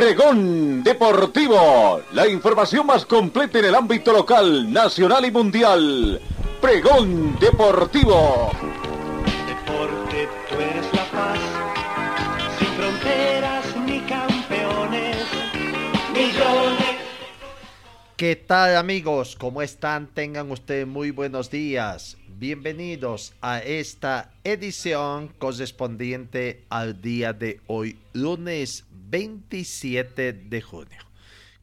Pregón Deportivo, la información más completa en el ámbito local, nacional y mundial. Pregón Deportivo. Deporte, tú eres la paz, sin fronteras ni campeones, millones. ¿Qué tal amigos? ¿Cómo están? Tengan ustedes muy buenos días. Bienvenidos a esta edición correspondiente al día de hoy, lunes 27 de junio.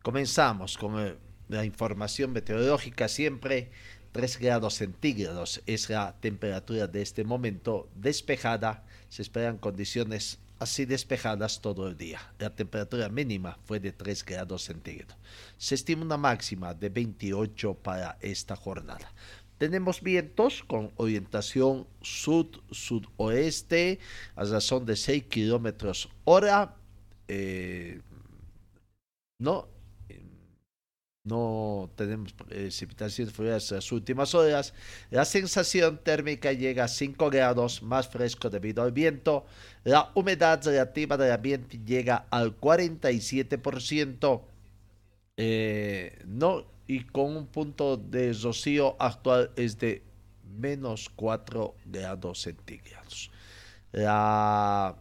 Comenzamos con eh, la información meteorológica siempre. 3 grados centígrados es la temperatura de este momento despejada. Se esperan condiciones así despejadas todo el día. La temperatura mínima fue de 3 grados centígrados. Se estima una máxima de 28 para esta jornada. Tenemos vientos con orientación sud-sudoeste a razón de 6 kilómetros hora eh, no, no tenemos precipitaciones frías las últimas horas. La sensación térmica llega a 5 grados más fresco debido al viento. La humedad relativa del ambiente llega al 47%. Eh, no, y con un punto de rocío actual es de menos 4 grados centígrados. La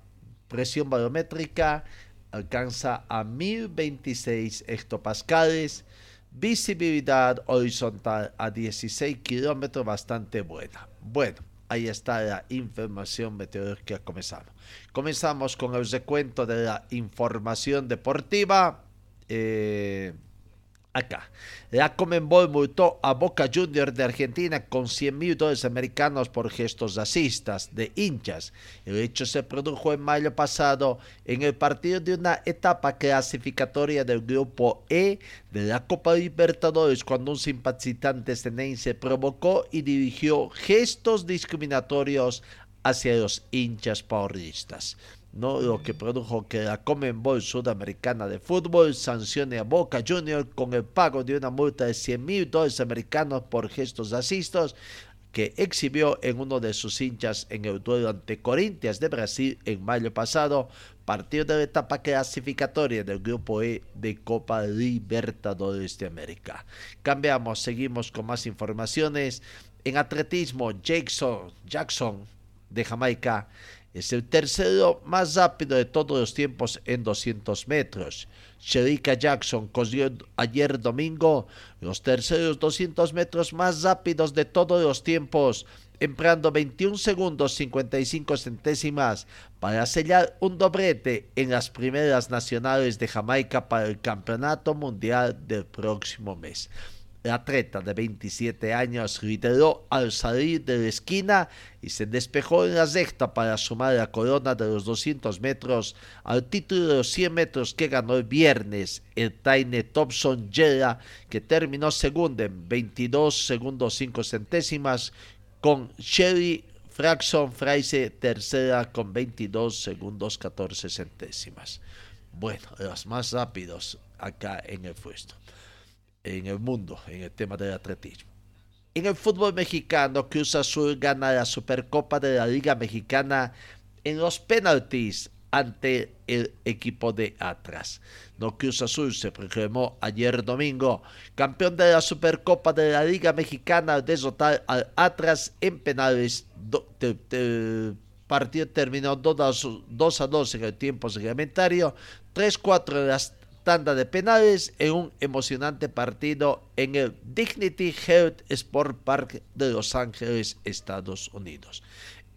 presión barométrica alcanza a 1026 hectopascales, visibilidad horizontal a 16 kilómetros, bastante buena. Bueno, ahí está la información meteorológica comenzamos. Comenzamos con el recuento de la información deportiva. Eh, acá. La Comenbol multó a Boca Juniors de Argentina con 100 mil dólares americanos por gestos racistas de hinchas. El hecho se produjo en mayo pasado en el partido de una etapa clasificatoria del grupo E de la Copa Libertadores cuando un simpatizante senense provocó y dirigió gestos discriminatorios hacia los hinchas paulistas. ¿No? lo que produjo que la Comenbol Sudamericana de Fútbol sancione a Boca Juniors con el pago de una multa de 100 mil dólares americanos por gestos racistas que exhibió en uno de sus hinchas en el duelo ante Corinthians de Brasil en mayo pasado, partido de la etapa clasificatoria del Grupo E de Copa Libertadores de América. Cambiamos, seguimos con más informaciones. En atletismo, Jackson, Jackson de Jamaica es el tercero más rápido de todos los tiempos en 200 metros. Sherika Jackson corrió ayer domingo los terceros 200 metros más rápidos de todos los tiempos, empleando 21 segundos 55 centésimas para sellar un doblete en las primeras nacionales de Jamaica para el Campeonato Mundial del próximo mes. La atleta de 27 años lideró al salir de la esquina y se despejó en la recta para sumar la corona de los 200 metros al título de los 100 metros que ganó el viernes el Taine Thompson Jera, que terminó segundo en 22 segundos 5 centésimas, con Sherry Fraxon Fraise tercera con 22 segundos 14 centésimas. Bueno, los más rápidos acá en el puesto en el mundo en el tema del atletismo. En el fútbol mexicano, Cruz Azul gana la Supercopa de la Liga Mexicana en los penaltis ante el equipo de Atlas. No Cruz Azul se proclamó ayer domingo campeón de la Supercopa de la Liga Mexicana al derrotar al Atlas en penales. El partido terminó 2 a 2 en el tiempo reglamentario, 3-4 en las tanda de penales en un emocionante partido en el Dignity Health Sport Park de Los Ángeles, Estados Unidos.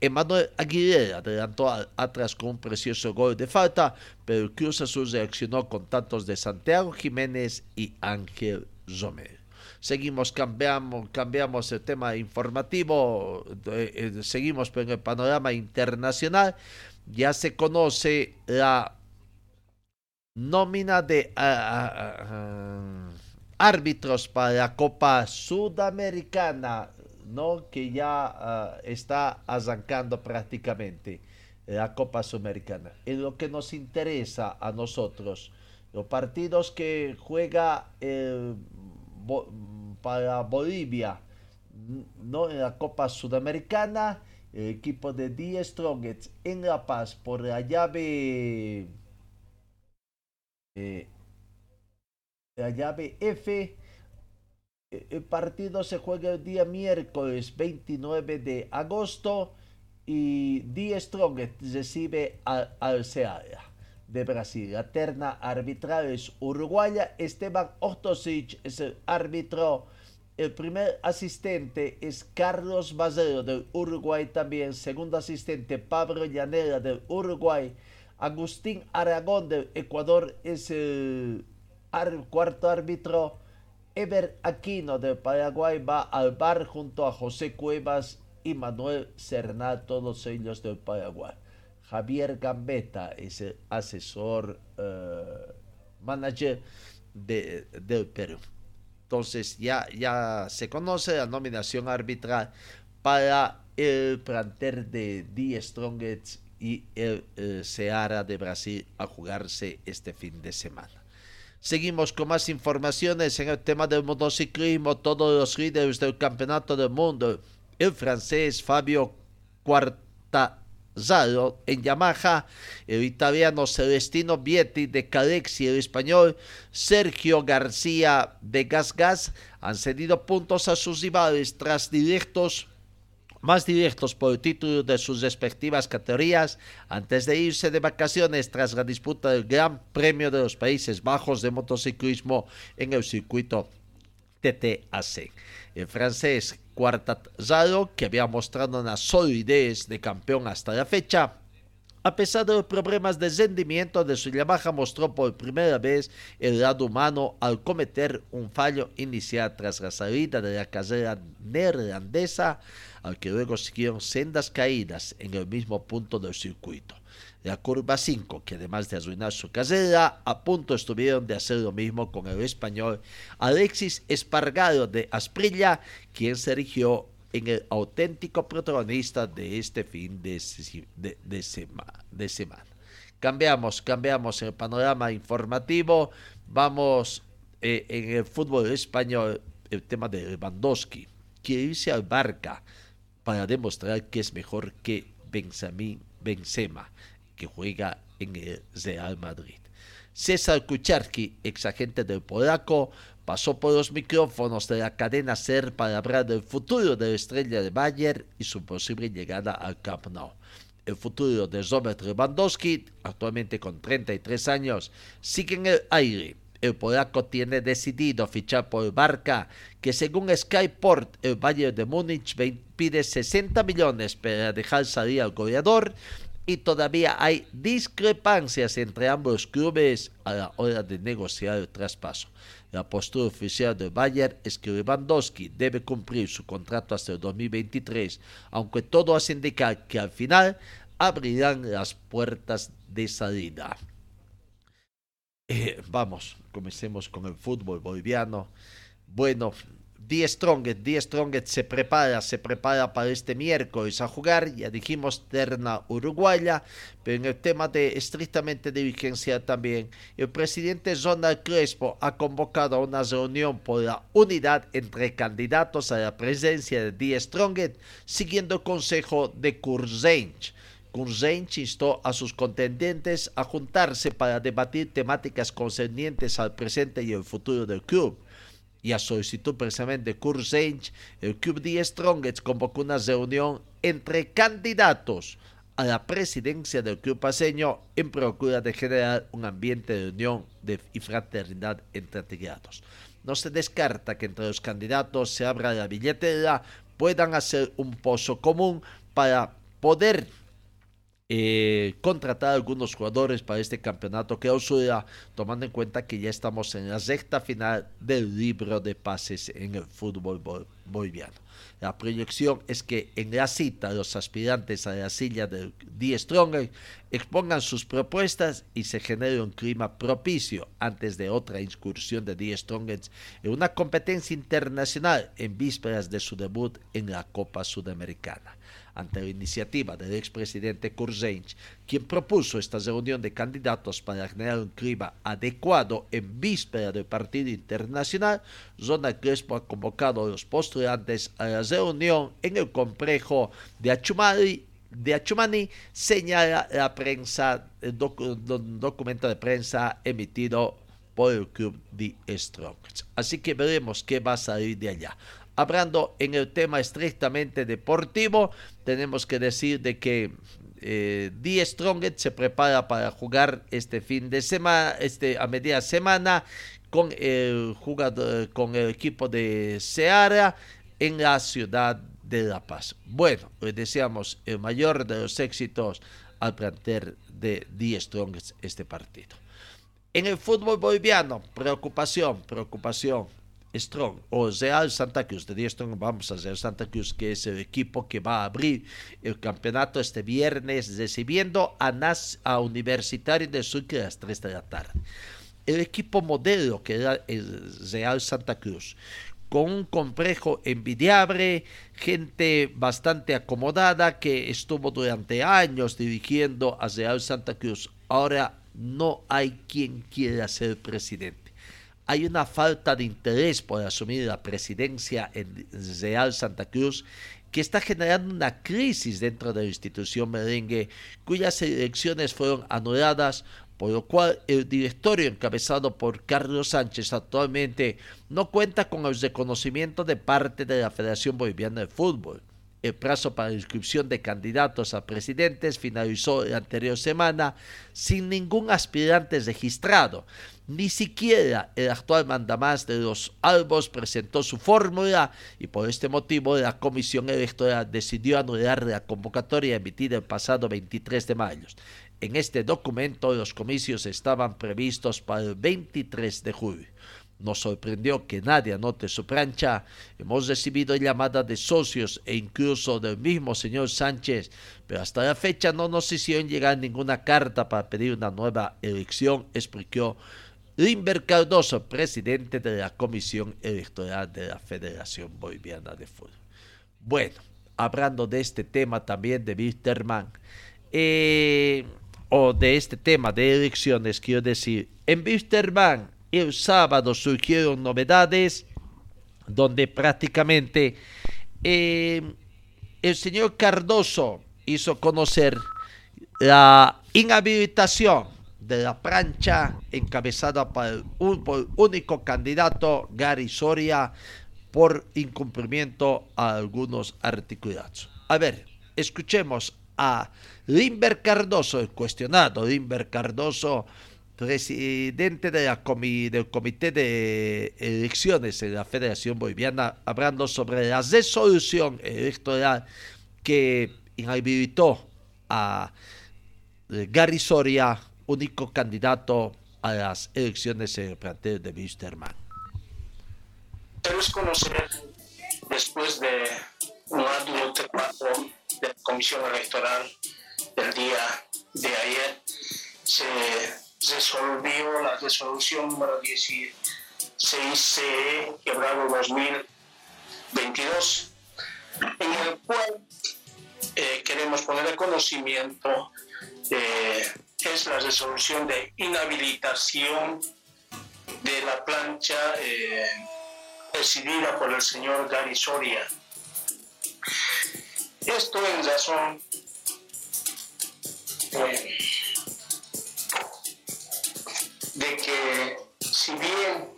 Emanuel Aguilera adelantó atrás con un precioso gol de falta, pero el Cruz Azul reaccionó con tantos de Santiago Jiménez y Ángel Romero. Seguimos, cambiamos, cambiamos el tema informativo, eh, seguimos en el panorama internacional. Ya se conoce la nómina de árbitros para la Copa Sudamericana, ¿no? que ya ah, está arrancando prácticamente la Copa Sudamericana. En lo que nos interesa a nosotros, los partidos que juega para Bolivia, no en la Copa Sudamericana, el equipo de Die Strongets en La Paz por la llave eh, la llave F e, el partido se juega el día miércoles 29 de agosto y Die Strongets recibe al, al de Brasil. La terna arbitral es uruguaya. Esteban Ortosic es el árbitro el primer asistente es Carlos Bazero del Uruguay también. Segundo asistente Pablo Llanera del Uruguay. Agustín Aragón del Ecuador es el cuarto árbitro. Ever Aquino del Paraguay va al bar junto a José Cuevas y Manuel Cernal, todos ellos del Paraguay. Javier Gambetta es el asesor eh, manager de, del Perú. Entonces ya, ya se conoce la nominación arbitral para el planter de Die Strongest y el, Seara de Brasil a jugarse este fin de semana. Seguimos con más informaciones en el tema del motociclismo. Todos los líderes del campeonato del mundo, el francés Fabio Quarta en Yamaha, el italiano Celestino Vietti de Calex y el español Sergio García de Gas Gas han cedido puntos a sus rivales tras directos más directos por título de sus respectivas categorías antes de irse de vacaciones tras la disputa del Gran Premio de los Países Bajos de motociclismo en el circuito TTAC. El francés Quartararo, que había mostrado una solidez de campeón hasta la fecha, a pesar de los problemas de rendimiento de su Yamaha, mostró por primera vez el lado humano al cometer un fallo inicial tras la salida de la carrera neerlandesa, al que luego siguieron sendas caídas en el mismo punto del circuito la curva 5, que además de arruinar su carrera, a punto estuvieron de hacer lo mismo con el español Alexis Espargaro de Asprilla, quien se erigió en el auténtico protagonista de este fin de, de, semana. Cambiamos, cambiamos el panorama informativo, vamos eh, en el fútbol español, el tema de Lewandowski, que irse al Barca para demostrar que es mejor que Benjamín Benzema que juega en el Real Madrid. César Kucharski, ex agente del polaco, pasó por los micrófonos de la cadena SER para hablar del futuro de la estrella de Bayern y su posible llegada al Camp Nou. El futuro de Robert Lewandowski, actualmente con 33 años, sigue en el aire. El polaco tiene decidido fichar por el Barca, que según Skyport, el Bayern de Múnich pide 60 millones para dejar salir al goleador y todavía hay discrepancias entre ambos clubes a la hora de negociar el traspaso. La postura oficial de Bayern es que Lewandowski debe cumplir su contrato hasta el 2023, aunque todo hace indicar que al final abrirán las puertas de salida. Eh, vamos, comencemos con el fútbol boliviano. Bueno, Die Strongest, Die Strongest se prepara, se prepara para este miércoles a jugar, ya dijimos terna uruguaya, pero en el tema de estrictamente dirigencia también, el presidente Ronald Crespo ha convocado a una reunión por la unidad entre candidatos a la presencia de Die Strongest, siguiendo el consejo de Kurzench. Kurzench instó a sus contendientes a juntarse para debatir temáticas concernientes al presente y el futuro del club y a solicitud precisamente de Kurt el Club de Strongest convocó una reunión entre candidatos a la presidencia del club paseño en procura de generar un ambiente de unión y fraternidad entre afiliados. No se descarta que entre los candidatos se abra la billetera, puedan hacer un pozo común para poder eh, contratar algunos jugadores para este campeonato que clausura, tomando en cuenta que ya estamos en la recta final del libro de pases en el fútbol boliviano. La proyección es que en la cita los aspirantes a la silla de Die Stronger expongan sus propuestas y se genere un clima propicio antes de otra incursión de Die Stronger en una competencia internacional en vísperas de su debut en la Copa Sudamericana ante la iniciativa del expresidente Kurzenich, quien propuso esta reunión de candidatos para generar un clima adecuado en víspera del partido internacional, Zona Crespo ha convocado a los postulantes a la reunión en el complejo de Achumani señala la prensa, el documento de prensa emitido por el club de Strongest. Así que veremos qué va a salir de allá. Hablando en el tema estrictamente deportivo, tenemos que decir de que eh, Die se prepara para jugar este fin de semana, este, a media semana, con el, jugador, con el equipo de Seara en la ciudad de La Paz. Bueno, le deseamos el mayor de los éxitos al plantel de Die Strongest este partido. En el fútbol boliviano, preocupación, preocupación Strong o Real Santa Cruz. De Strong vamos a Real Santa Cruz, que es el equipo que va a abrir el campeonato este viernes, recibiendo a, Nas, a Universitario de Sucre a las 3 de la tarde. El equipo modelo que era el Real Santa Cruz, con un complejo envidiable, gente bastante acomodada que estuvo durante años dirigiendo a Real Santa Cruz. Ahora no hay quien quiera ser presidente hay una falta de interés por asumir la presidencia en Real Santa Cruz que está generando una crisis dentro de la institución merengue, cuyas elecciones fueron anuladas, por lo cual el directorio encabezado por Carlos Sánchez actualmente no cuenta con el reconocimiento de parte de la Federación Boliviana de Fútbol. El plazo para inscripción de candidatos a presidentes finalizó la anterior semana sin ningún aspirante registrado. Ni siquiera el actual mandamás de los Albos presentó su fórmula y por este motivo la Comisión Electoral decidió anular la convocatoria emitida el pasado 23 de mayo. En este documento los comicios estaban previstos para el 23 de julio. Nos sorprendió que nadie anote su plancha. Hemos recibido llamadas de socios e incluso del mismo señor Sánchez, pero hasta la fecha no nos hicieron llegar ninguna carta para pedir una nueva elección, explicó Limber Cardoso, presidente de la Comisión Electoral de la Federación Boliviana de Fútbol. Bueno, hablando de este tema también de Wisterman, eh, o de este tema de elecciones, quiero decir, en Wisterman el sábado surgieron novedades donde prácticamente eh, el señor Cardoso hizo conocer la inhabilitación de la plancha encabezada por el, único candidato Gary Soria por incumplimiento a algunos articulados. A ver, escuchemos a Limber Cardoso, el cuestionado Limber Cardoso, presidente de la del Comité de Elecciones de la Federación Boliviana, hablando sobre la resolución electoral que inhabilitó a Gary Soria único candidato a las elecciones en el plantel de Wisterman. Debes conocer, después de un arduo trabajo de la Comisión Electoral del día de ayer, se resolvió la resolución número 16CE, quebrado 2022, en el cual eh, queremos poner el conocimiento de es la resolución de inhabilitación de la plancha eh, presidida por el señor Gary Soria. Esto en razón eh, de que si bien,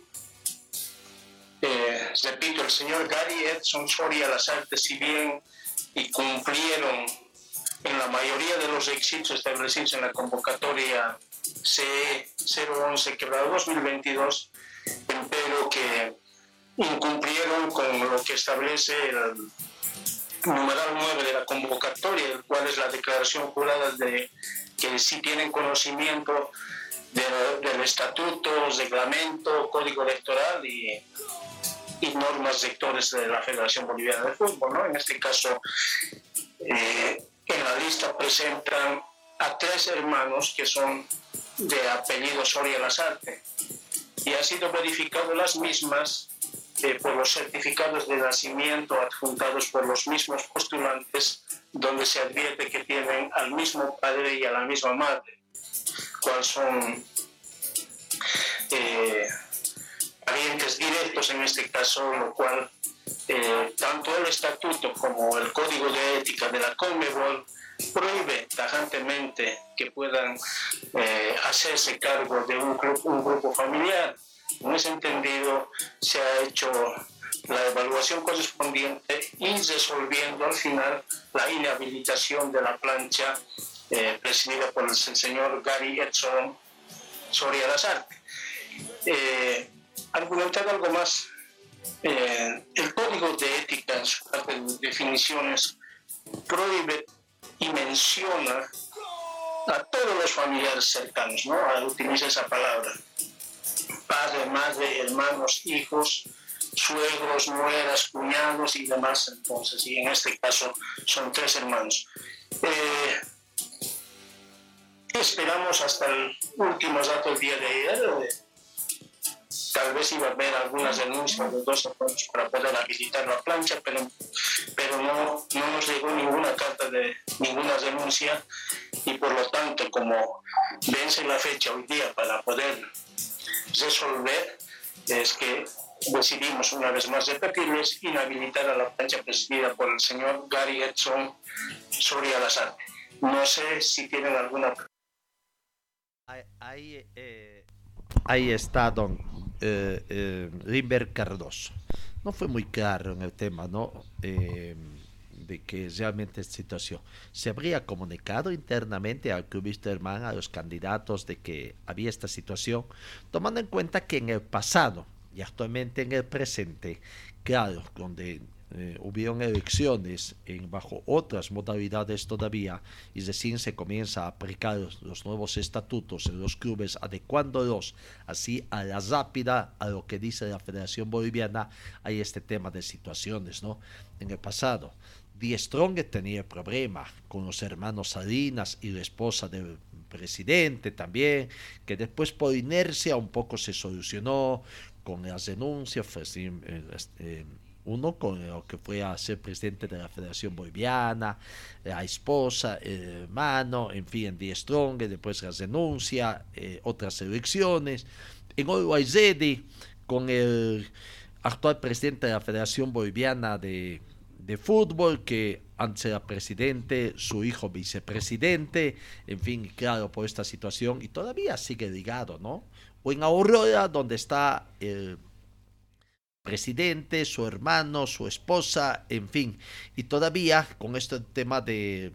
eh, repito, el señor Gary Edson Soria las artes, si bien y cumplieron en la mayoría de los requisitos establecidos en la convocatoria C011 quebrado 2022, pero que incumplieron con lo que establece el numeral 9 de la convocatoria, el cual es la declaración jurada de que sí tienen conocimiento del estatuto, reglamento, código electoral y y normas rectores de la Federación Boliviana de Fútbol. ¿no? En este caso, eh, en la lista presentan a tres hermanos que son de apellido Soria Lasarte. Y ha sido verificado las mismas eh, por los certificados de nacimiento adjuntados por los mismos postulantes, donde se advierte que tienen al mismo padre y a la misma madre, cuáles son eh, parientes directos en este caso, lo cual eh, tanto el estatuto como el código de ética de la Conmebol prohíbe tajantemente que puedan eh, hacerse cargo de un grupo familiar. En ese entendido, se ha hecho la evaluación correspondiente y resolviendo al final la inhabilitación de la plancha eh, presidida por el señor Gary Edson Soria Lazarte. Eh, argumentar algo más, eh, el código de ética en su parte de definiciones prohíbe y menciona a todos los familiares cercanos, ¿no? Utiliza esa palabra. Padre, madre, hermanos, hijos, suegros, nueras, cuñados y demás. Entonces, y en este caso son tres hermanos. Eh, esperamos hasta el último dato del día de ayer. Tal vez iba a haber algunas denuncias de dos hermanos para poder habilitar la plancha, pero, pero no, no nos llegó ninguna carta de ninguna denuncia y por lo tanto, como vence la fecha hoy día para poder resolver, es que decidimos una vez más repetirles inhabilitar a la plancha presidida por el señor Gary Edson Soria Lazar. No sé si tienen alguna Ahí, eh, ahí está don eh, eh, Cardoso. No fue muy claro en el tema, ¿no? Eh, de que realmente esta situación. Se habría comunicado internamente al club Wisterman, a los candidatos, de que había esta situación, tomando en cuenta que en el pasado y actualmente en el presente, claro, donde eh, hubieron elecciones en, bajo otras modalidades todavía y recién se comienza a aplicar los, nuevos estatutos en los clubes, adecuándolos así a la rápida a lo que dice la Federación Boliviana, hay este tema de situaciones, ¿no? En el pasado, Die Strong tenía problema con los hermanos Salinas y la esposa del presidente también, que después por inercia un poco se solucionó con las denuncias, uno con lo que fue a ser presidente de la Federación Boliviana, la esposa, el hermano, en fin, en Die Strong, después las denuncias, eh, otras elecciones. En Oluayzedi, con el actual presidente de la Federación Boliviana de, de Fútbol, que antes era presidente, su hijo vicepresidente, en fin, claro, por esta situación, y todavía sigue ligado, ¿no? O en Aurora, donde está el presidente, su hermano, su esposa, en fin. Y todavía con este tema de,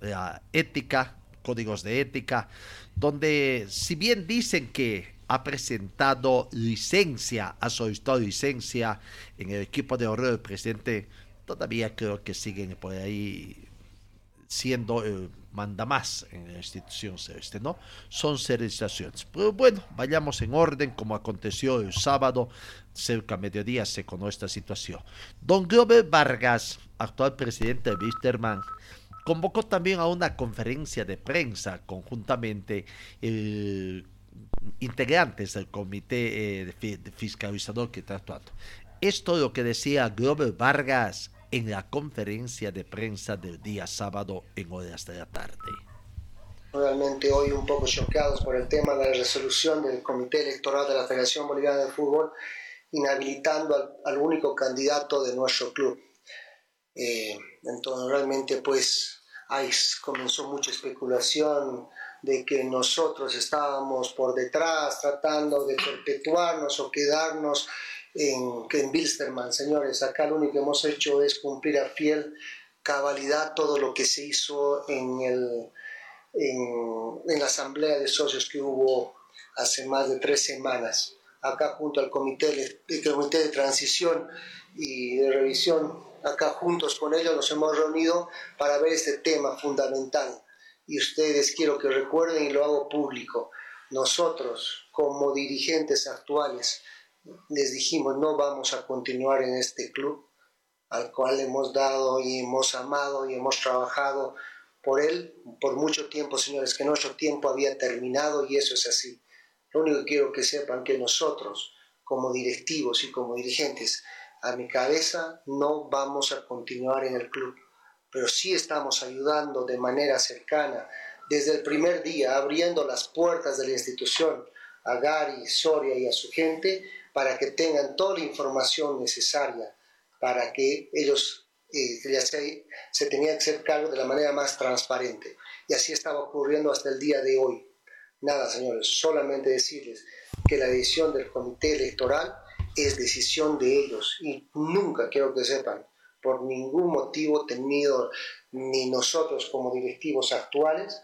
la ética, códigos de ética, donde si bien dicen que ha presentado licencia, ha solicitado licencia en el equipo de ahorro del presidente, todavía creo que siguen por ahí siendo el manda más en la institución celeste, ¿no? Son situaciones. Pero bueno, vayamos en orden, como aconteció el sábado, cerca a mediodía se conoce esta situación. Don Glover Vargas, actual presidente de Wisterman, convocó también a una conferencia de prensa conjuntamente integrantes del comité eh, de fiscalizador que está actuando. Esto es lo que decía Glover Vargas en la conferencia de prensa del día sábado en horas de la tarde. Realmente hoy un poco chocados por el tema de la resolución del Comité Electoral de la Federación Boliviana de Fútbol inhabilitando al, único candidato de nuestro club. Eh, entonces realmente pues ahí comenzó mucha especulación de que nosotros estábamos por detrás tratando de perpetuarnos o quedarnos en, en Bilsterman. Señores, acá lo único que hemos hecho es cumplir a fiel cabalidad todo lo que se hizo en, el, en, la asamblea de socios que hubo hace más de tres semanas. Acá junto al comité, el comité de transición y de revisión, acá juntos con ellos nos hemos reunido para ver este tema fundamental. Y ustedes quiero que recuerden y lo hago público. Nosotros, como dirigentes actuales, les dijimos no vamos a continuar en este club al cual hemos dado y hemos amado y hemos trabajado por él por mucho tiempo, señores, que nuestro tiempo había terminado y eso es así. Lo único que quiero que sepan que nosotros, como directivos y como dirigentes, a mi cabeza no vamos a continuar en el club, pero sí estamos ayudando de manera cercana desde el primer día, abriendo las puertas de la institución a Gary, Soria y a su gente para que tengan toda la información necesaria para que ellos eh, se, se tenía que hacer cargo de la manera más transparente. Y así estaba ocurriendo hasta el día de hoy. Nada, señores, solamente decirles que la decisión del comité electoral es decisión de ellos y nunca quiero que sepan, por ningún motivo tenido ni nosotros como directivos actuales,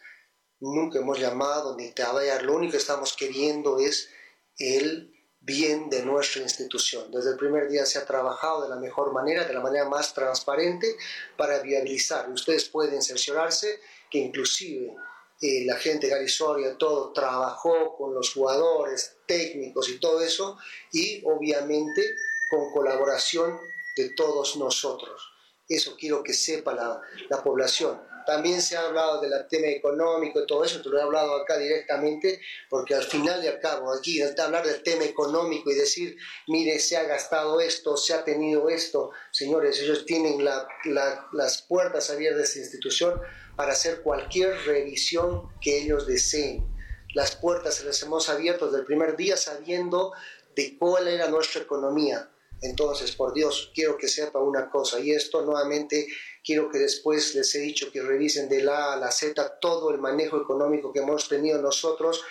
nunca hemos llamado ni trabajar, lo único que estamos queriendo es el bien de nuestra institución. Desde el primer día se ha trabajado de la mejor manera, de la manera más transparente para viabilizar. ustedes pueden cerciorarse que inclusive eh, la gente Garisoria, todo trabajó con los jugadores, técnicos y todo eso, y obviamente con colaboración de todos nosotros. Eso quiero que sepa la, la población. También se ha hablado del tema económico y todo eso, te lo he hablado acá directamente, porque al final y al cabo, aquí hablar del tema económico y decir, mire, se ha gastado esto, se ha tenido esto, señores, ellos tienen las puertas abiertas de esta institución para hacer cualquier revisión que ellos deseen. Las puertas se las hemos abierto desde el primer día sabiendo de cuál era nuestra economía. Entonces, por Dios, quiero que sepa una cosa, y esto nuevamente Quiero que después les he dicho que revisen de la A a la Z todo el manejo económico que hemos tenido nosotros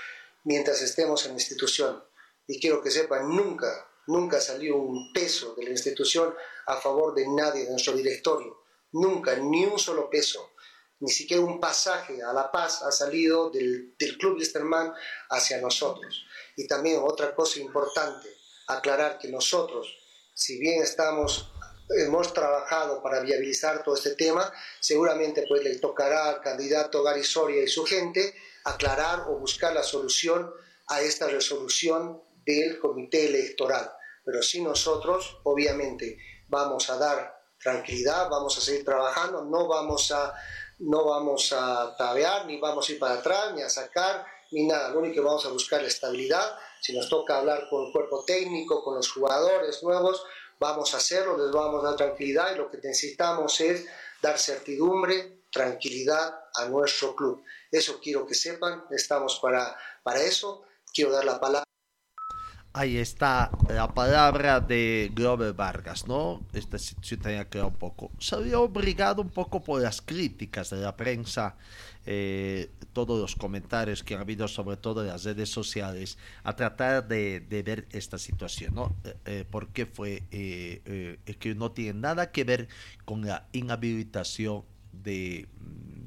mientras estemos en la institución. Y quiero que sepan, nunca, nunca salió un peso de la institución a favor de nadie de nuestro directorio. Nunca, ni un solo peso. Ni siquiera un pasaje a La Paz ha salido del, del Club Listerman hacia nosotros. Y también otra cosa importante, aclarar que nosotros, si bien estamos hemos trabajado para viabilizar todo este tema, seguramente pues le tocará al candidato Gary Soria y su gente aclarar o buscar la solución a esta resolución del comité electoral. Pero si nosotros, obviamente, vamos a dar tranquilidad, vamos a seguir trabajando, no vamos a, no vamos a tabear, ni vamos a ir para atrás, ni a sacar, ni nada. Lo único que vamos a buscar es estabilidad. Si nos toca hablar con el cuerpo técnico, con los jugadores nuevos, vamos a hacerlo, les vamos a dar tranquilidad y lo que necesitamos es dar certidumbre, tranquilidad a nuestro club. Eso quiero que sepan, estamos para, para eso. Quiero dar la palabra. Ahí está la palabra de Glover Vargas, ¿no? Esta situación tenía que un poco. Se había obligado un poco por las críticas de la prensa eh, todos los comentarios que ha habido, sobre todo en las redes sociales, a tratar de, ver esta situación, ¿no? Eh, eh, porque fue que no tiene nada que ver con la inhabilitación de,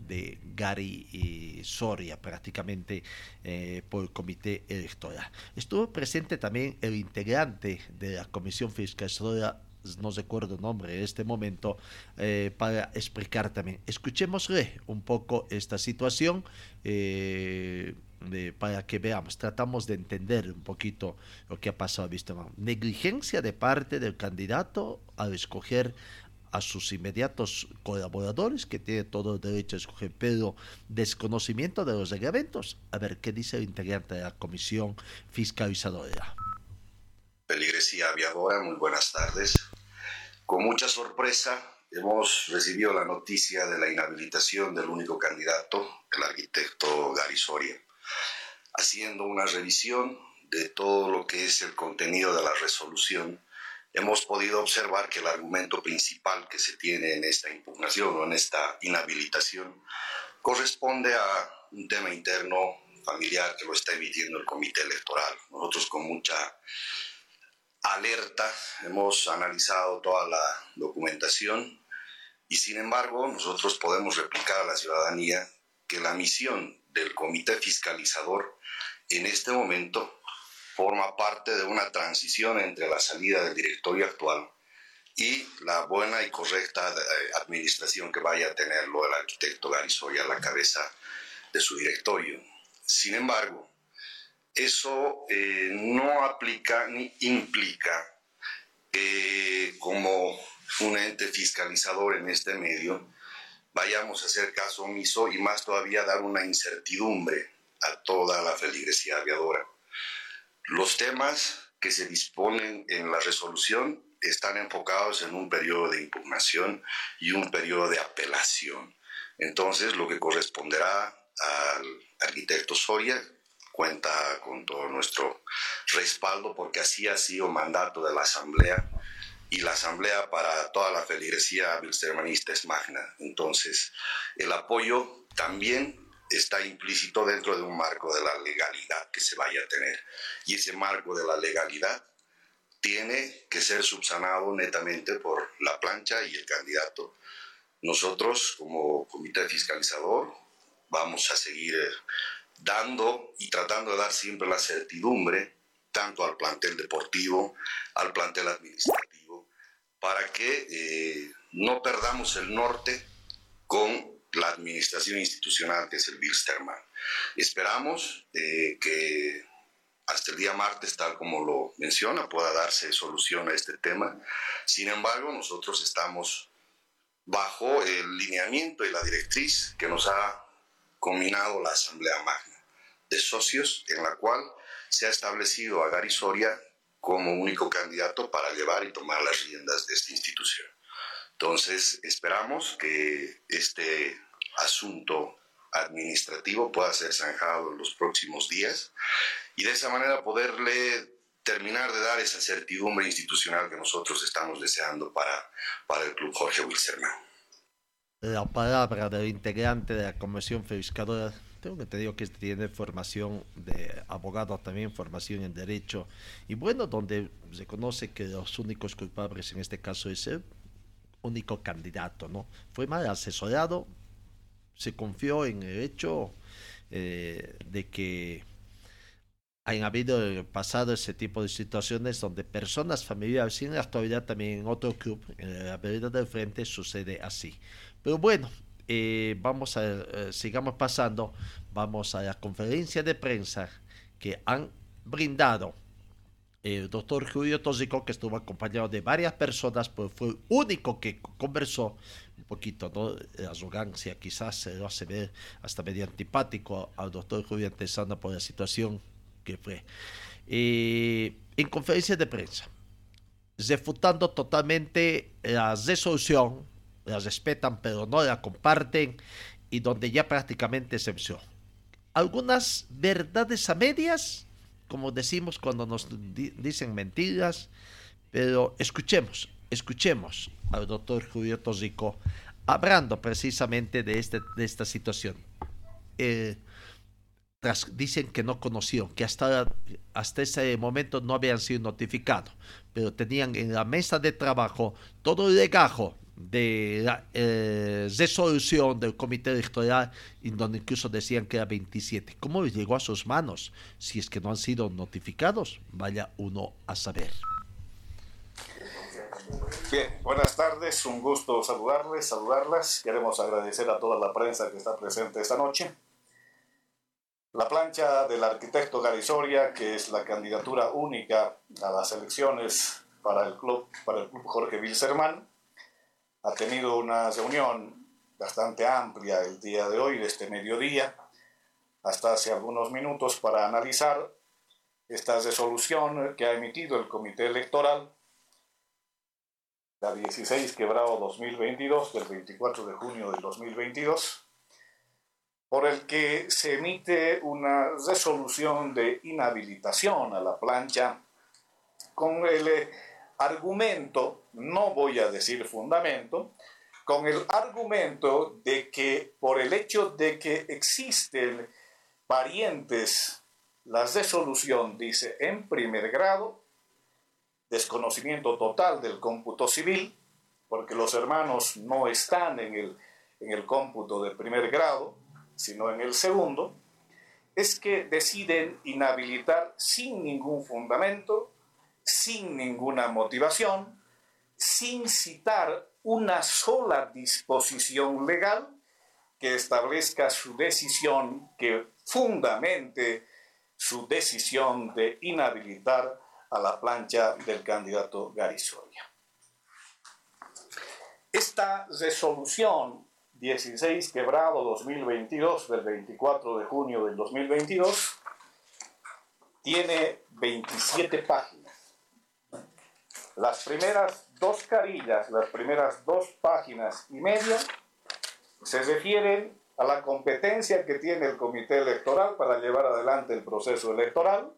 de Gary Soria prácticamente por el comité electoral. Estuvo presente también el integrante de la Comisión Fiscalizadora no recuerdo el nombre en este momento, eh, para explicar también. Escuchémosle un poco esta situación eh, para que veamos, tratamos de entender un poquito lo que ha pasado. ¿visto? Negligencia de parte del candidato al escoger a sus inmediatos colaboradores, que tiene todo el derecho a escoger, pero desconocimiento de los reglamentos. A ver qué dice el integrante de la comisión fiscalizadora. Peligresía Aviadora, muy buenas tardes. Con mucha sorpresa hemos recibido la noticia de la inhabilitación del único candidato, el arquitecto Gary Soria. Haciendo una revisión de todo lo que es el contenido de la resolución, hemos podido observar que el argumento principal que se tiene en esta impugnación o en esta inhabilitación corresponde a un tema interno familiar que lo está emitiendo el comité electoral. Nosotros con mucha alerta, hemos analizado toda la documentación y sin embargo nosotros podemos replicar a la ciudadanía que la misión del comité fiscalizador en este momento forma parte de una transición entre la salida del directorio actual y la buena y correcta eh, administración que vaya a tenerlo el arquitecto Garisoya a la cabeza de su directorio. Sin embargo, eso eh, no aplica ni implica que como un ente fiscalizador en este medio vayamos a hacer caso omiso y más todavía dar una incertidumbre a toda la feligresía aviadora. Los temas que se disponen en la resolución están enfocados en un periodo de impugnación y un periodo de apelación. Entonces, lo que corresponderá al arquitecto Soria cuenta con todo nuestro respaldo porque así ha sido mandato de la Asamblea y la Asamblea para toda la feligresía bilstermanista es magna. Entonces, el apoyo también está implícito dentro de un marco de la legalidad que se vaya a tener. Y ese marco de la legalidad tiene que ser subsanado netamente por la plancha y el candidato. Nosotros, como comité fiscalizador, vamos a seguir eh, dando y tratando de dar siempre la certidumbre tanto al plantel deportivo, al plantel administrativo, para que eh, no perdamos el norte con la administración institucional que es el Bilsterman. Esperamos eh, que hasta el día martes, tal como lo menciona, pueda darse solución a este tema. Sin embargo, nosotros estamos bajo el lineamiento y la directriz que nos ha combinado la Asamblea Magna de Socios, en la cual se ha establecido a Gary Soria como único candidato para llevar y tomar las riendas de esta institución. Entonces, esperamos que este asunto administrativo pueda ser zanjado en los próximos días y de esa manera poderle terminar de dar esa certidumbre institucional que nosotros estamos deseando para, para el Club Jorge Wilserman. La palabra del integrante de la Comisión Fiscadora, tengo que te que tiene formación de abogado, también formación en Derecho, y bueno, donde se conoce que los únicos culpables en este caso es el único candidato, ¿no? Fue mal asesorado, se confió en el hecho eh, de que han habido pasado ese tipo de situaciones donde personas familiares, sin la actualidad también en otro club, en la vereda del frente, sucede así. Pero bueno, eh, vamos a, eh, sigamos pasando, vamos a la conferencia de prensa que han brindado el doctor Julio Tóxico, que estuvo acompañado de varias personas, pues fue el único que conversó un poquito, ¿no? Arrogancia quizás se lo hace ver hasta medio antipático al doctor Julio Antesana por la situación que fue. Eh, en conferencia de prensa, refutando totalmente la resolución, la respetan pero no la comparten y donde ya prácticamente se venció. Algunas verdades a medias, como decimos cuando nos dicen mentiras, pero escuchemos, escuchemos al doctor Julio Tosico hablando precisamente de, este, de esta situación. Eh, dicen que no conocían, que hasta, hasta ese momento no habían sido notificados, pero tenían en la mesa de trabajo todo el legajo de la eh, resolución del comité electoral, en donde incluso decían que era 27. ¿Cómo llegó a sus manos? Si es que no han sido notificados, vaya uno a saber. Bien, buenas tardes, un gusto saludarles, saludarlas. Queremos agradecer a toda la prensa que está presente esta noche. La plancha del arquitecto Garisoria, que es la candidatura única a las elecciones para el club, para el club Jorge Wilserman, ha tenido una reunión bastante amplia el día de hoy, de este mediodía, hasta hace algunos minutos, para analizar esta resolución que ha emitido el Comité Electoral, la 16 quebrado 2022, del 24 de junio del 2022, por el que se emite una resolución de inhabilitación a la plancha con el eh, argumento, no voy a decir fundamento, con el argumento de que por el hecho de que existen parientes, la resolución dice en primer grado, desconocimiento total del cómputo civil, porque los hermanos no están en el, en el cómputo de primer grado, sino en el segundo, es que deciden inhabilitar sin ningún fundamento, sin ninguna motivación, sin citar una sola disposición legal que establezca su decisión, que fundamente su decisión de inhabilitar a la plancha del candidato Garisoria. Esta resolución 16 quebrado 2022 del 24 de junio del 2022 tiene 27 páginas. Las primeras dos carillas, las primeras dos páginas y media se refieren a la competencia que tiene el comité electoral para llevar adelante el proceso electoral,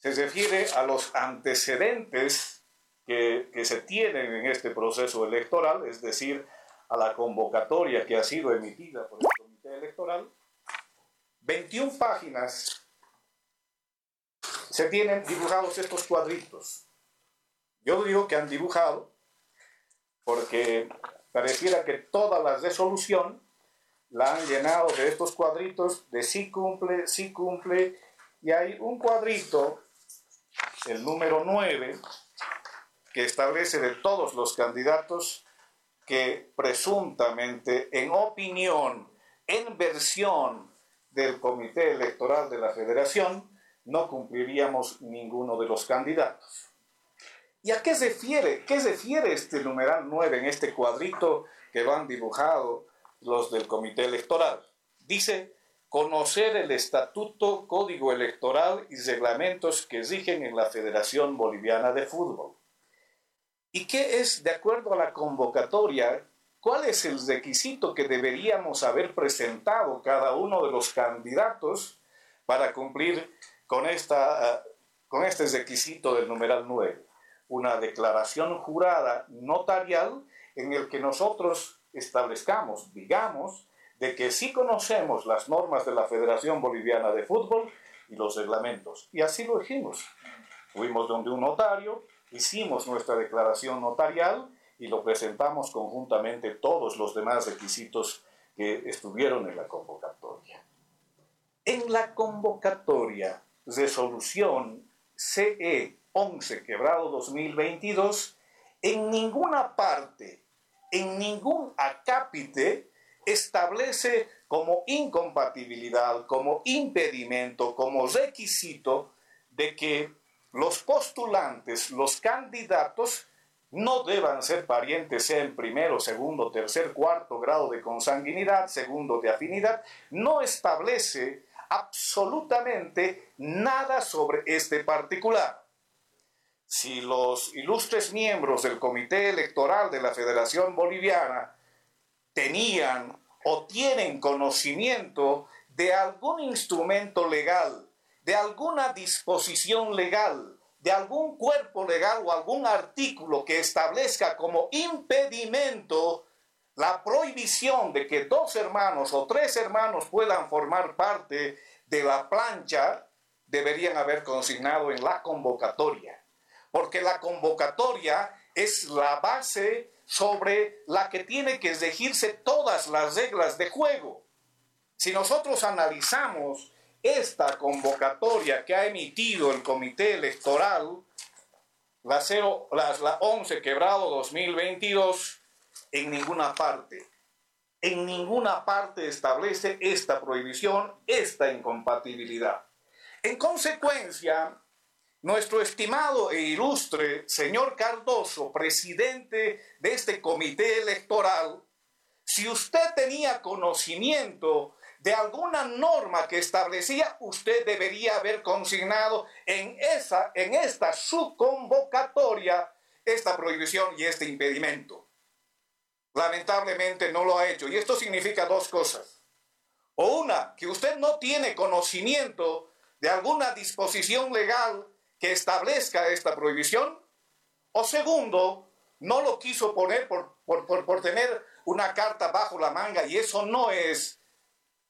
se refiere a los antecedentes que, que, se tienen en este proceso electoral, es decir, a la convocatoria que ha sido emitida por el comité electoral. 21 páginas se tienen dibujados estos cuadritos. Yo digo que han dibujado porque pareciera que toda la resolución la han llenado de estos cuadritos de sí cumple, sí cumple, y hay un cuadrito, el número 9, que establece de todos los candidatos que presuntamente, en opinión, en versión del Comité Electoral de la Federación, no cumpliríamos ninguno de los candidatos. ¿Y a qué se refiere? ¿Qué refiere este numeral 9 en este cuadrito que van dibujado los del comité electoral. Dice, conocer el estatuto, código electoral y reglamentos que rigen en la Federación Boliviana de Fútbol. ¿Y qué es, de acuerdo a la convocatoria, cuál es el requisito que deberíamos haber presentado cada uno de los candidatos para cumplir con, esta, con este requisito del numeral 9? Una declaración jurada notarial en el que nosotros establezcamos, digamos, de que sí conocemos las normas de la Federación Boliviana de Fútbol y los reglamentos. Y así lo dijimos. Fuimos donde un notario, hicimos nuestra declaración notarial y lo presentamos conjuntamente todos los demás requisitos que estuvieron en la convocatoria. En la convocatoria, resolución CE 11 quebrado 2022, en ninguna parte en ningún acápite establece como incompatibilidad, como impedimento, como requisito de que los postulantes, los candidatos, no deban ser parientes, sea en primero, segundo, tercer, cuarto grado de consanguinidad, segundo de afinidad, no establece absolutamente nada sobre este particular. Si los ilustres miembros del Comité Electoral de la Federación Boliviana tenían o tienen conocimiento de algún instrumento legal, de alguna disposición legal, de algún cuerpo legal o algún artículo que establezca como impedimento la prohibición de que dos hermanos o tres hermanos puedan formar parte de la plancha, deberían haber consignado en la convocatoria. Porque la convocatoria es la base sobre la que tiene que regirse todas las reglas de juego. Si nosotros analizamos esta convocatoria que ha emitido el Comité Electoral, la, 0, la, la 11 quebrado 2022, en ninguna parte, en ninguna parte establece esta prohibición, esta incompatibilidad. En consecuencia, nuestro estimado e ilustre señor Cardoso, presidente de este comité electoral, si usted tenía conocimiento de alguna norma que establecía, usted debería haber consignado en, esa, en esta subconvocatoria esta prohibición y este impedimento. Lamentablemente no lo ha hecho. Y esto significa dos cosas. O una, que usted no tiene conocimiento de alguna disposición legal que establezca esta prohibición, o segundo, no lo quiso poner por, por, tener una carta bajo la manga y eso no es,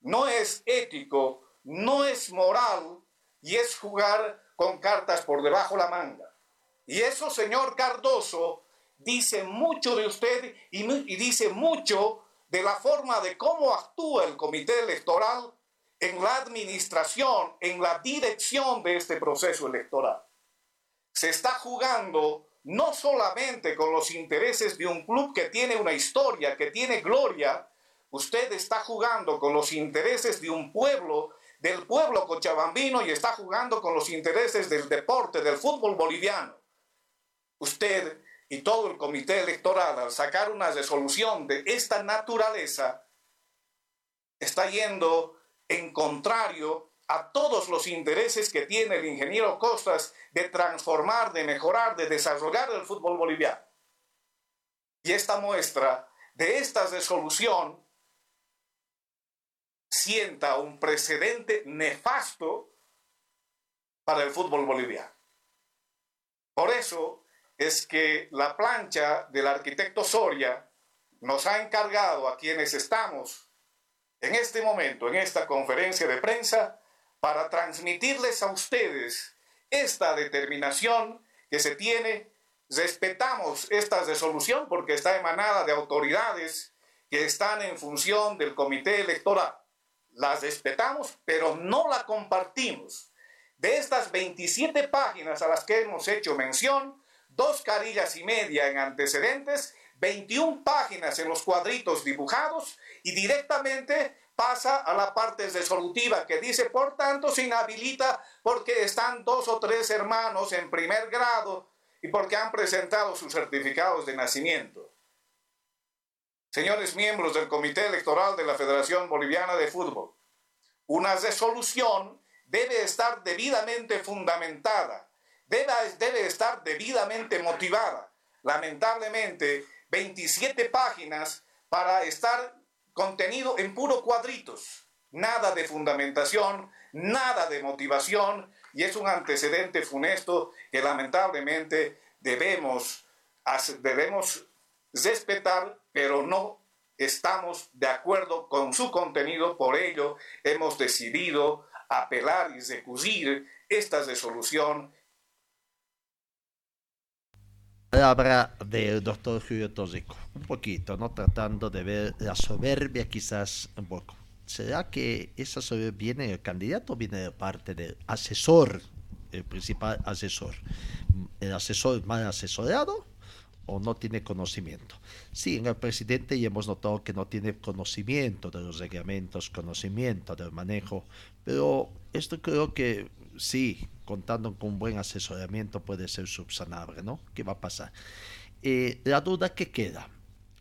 no es ético, no es moral y es jugar con cartas por debajo la manga. Y eso, señor Cardoso, dice mucho de usted y dice mucho de la forma de cómo actúa el comité electoral en la administración, en la dirección de este proceso electoral. Se está jugando no solamente con los intereses de un club que tiene una historia, que tiene gloria, usted está jugando con los intereses de un pueblo del pueblo cochabambino y está jugando con los intereses del deporte, del fútbol boliviano. Usted y todo el comité electoral, al sacar una resolución de esta naturaleza, está yendo en contrario a todos los intereses que tiene el ingeniero Costas de transformar, de mejorar, de desarrollar el fútbol boliviano. Y esta muestra de esta resolución sienta un precedente nefasto para el fútbol boliviano. Por eso es que la plancha del arquitecto Soria nos ha encargado a quienes estamos en este momento, en esta conferencia de prensa, para transmitirles a ustedes esta determinación que se tiene. Respetamos esta resolución porque está emanada de autoridades que están en función del comité electoral. Las respetamos, pero no la compartimos. De estas 27 páginas a las que hemos hecho mención, dos carillas y media en antecedentes, 21 páginas en los cuadritos dibujados y directamente pasa a la parte resolutiva que dice, por tanto, se inhabilita porque están dos o tres hermanos en primer grado y porque han presentado sus certificados de nacimiento. Señores miembros del Comité Electoral de la Federación Boliviana de Fútbol, una resolución debe estar debidamente fundamentada, debe, debe estar debidamente motivada. Lamentablemente, 27 páginas para estar contenido en puro cuadritos, nada de fundamentación, nada de motivación, y es un antecedente funesto que lamentablemente debemos, debemos respetar, pero no estamos de acuerdo con su contenido, por ello hemos decidido apelar y recurrir esta resolución palabra del doctor Julio Tóxico, un poquito, ¿no? Tratando de ver la soberbia quizás un poco. ¿Será que esa soberbia viene del candidato viene de parte del asesor, el principal asesor? ¿El asesor mal asesorado o no tiene conocimiento? Sí, en el presidente ya hemos notado que no tiene conocimiento de los reglamentos, conocimiento del manejo, pero esto creo que sí, contando con buen asesoramiento puede ser subsanable, ¿no? ¿Qué va a pasar? Eh, la duda que queda,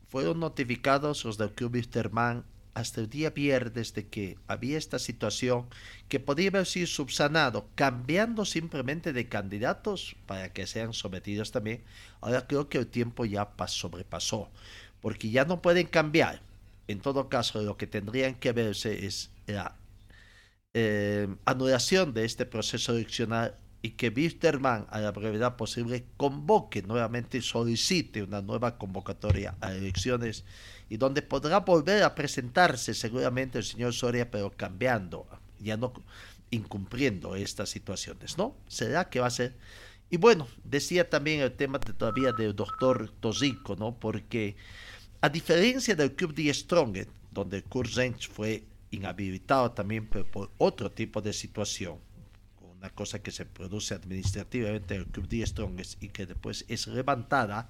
fueron notificados los del Club Wisterman hasta el día viernes de que había esta situación que podía haber sido subsanado cambiando simplemente de candidatos para que sean sometidos también. Ahora creo que el tiempo ya sobrepasó, porque ya no pueden cambiar. En todo caso, lo que tendrían que verse es la eh, anulación de este proceso eleccional y que Wisterman a la brevedad posible convoque nuevamente y solicite una nueva convocatoria a elecciones y donde podrá volver a presentarse seguramente el señor Soria, pero cambiando, ya no incumpliendo estas situaciones, ¿no? ¿Será que va a ser? Y bueno, decía también el tema todavía del doctor Tosico, ¿no? Porque a diferencia del club de Strong, donde Kurt fue inhabilitado también por, otro tipo de situación, una cosa que se produce administrativamente en el Club de Strongest y que después es levantada,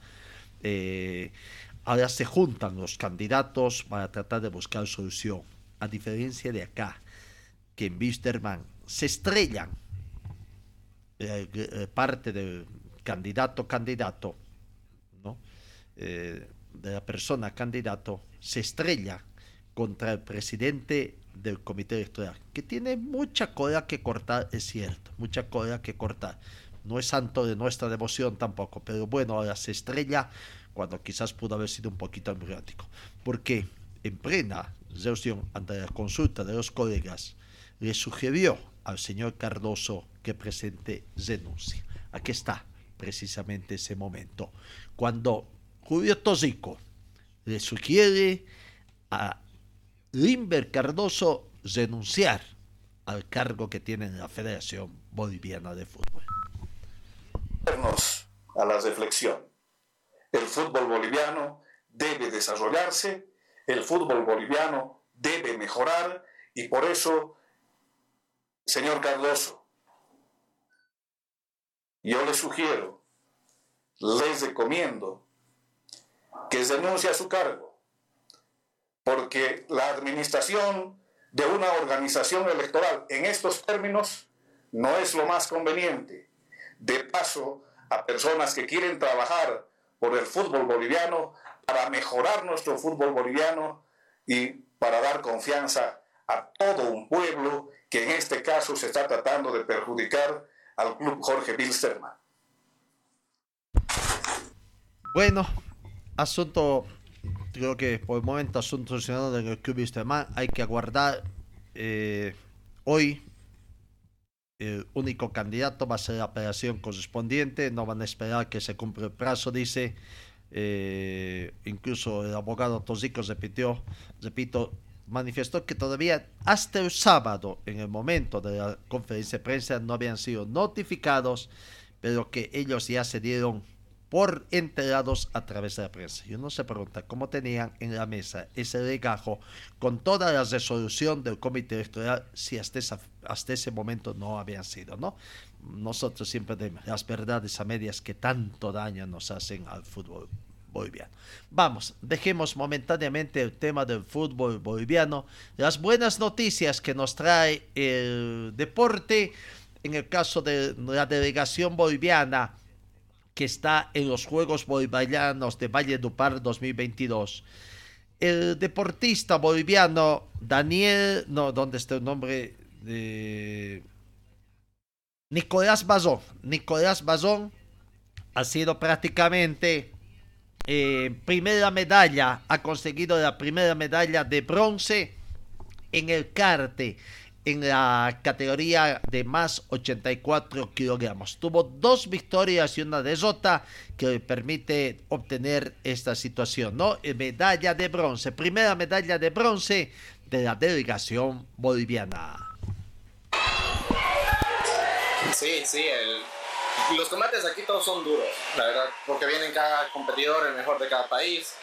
eh, ahora se juntan los candidatos para tratar de buscar solución, a diferencia de acá, que en Wisterman se estrellan eh, eh, parte del candidato candidato, ¿no? de la persona candidato, se estrella contra el presidente del comité electoral, que tiene mucha cola que cortar, es cierto, mucha cola que cortar. No es santo de nuestra devoción tampoco, pero bueno, ahora se estrella cuando quizás pudo haber sido un poquito emblemático. Porque en plena reunión ante la consulta de los colegas, le sugirió al señor Cardoso que presente renuncia. Aquí está precisamente ese momento, cuando Julio Tosico le sugiere a Limber Cardoso renunciar al cargo que tiene en la Federación Boliviana de Fútbol. A la reflexión. El fútbol boliviano debe desarrollarse, el fútbol boliviano debe mejorar y por eso, señor Cardoso, yo le sugiero, les recomiendo que renuncie a su cargo porque la administración de una organización electoral en estos términos no es lo más conveniente. De paso, a personas que quieren trabajar por el fútbol boliviano, para mejorar nuestro fútbol boliviano y para dar confianza a todo un pueblo que en este caso se está tratando de perjudicar al club Jorge Bilsterman. Bueno, asunto, creo que por el momento asunto solucionado en el club Bilsterman. Hay que aguardar eh, hoy. El único candidato va a ser la operación correspondiente. No van a esperar que se cumpla el plazo, dice. Eh, incluso el abogado Tosico repitió, repito, manifestó que todavía hasta el sábado, en el momento de la conferencia de prensa, no habían sido notificados, pero que ellos ya se dieron por enterados a través de la prensa. Y uno se pregunta cómo tenían en la mesa ese legajo con toda la resolución del comité electoral si hasta, hasta ese momento no habían sido, ¿no? Nosotros siempre de las verdades a medias que tanto daño nos hacen al fútbol boliviano. Vamos, dejemos momentáneamente el tema del fútbol boliviano, las buenas noticias que nos trae el deporte, en el caso de la delegación boliviana que está en los Juegos Bolivianos de Valle Dupar 2022. El deportista boliviano Daniel, no, ¿dónde está el nombre? de Nicolás Bazón. Nicolás Bazón ha sido prácticamente eh, primera medalla, ha conseguido la primera medalla de bronce en el carte en la categoría de más 84 kilogramos. Tuvo dos victorias y una derrota que permite obtener esta situación, ¿no? Eh, medalla de bronce, primera medalla de bronce de la delegación boliviana. Sí, sí, los combates aquí todos son duros, la verdad, porque vienen cada competidor, el mejor de cada país,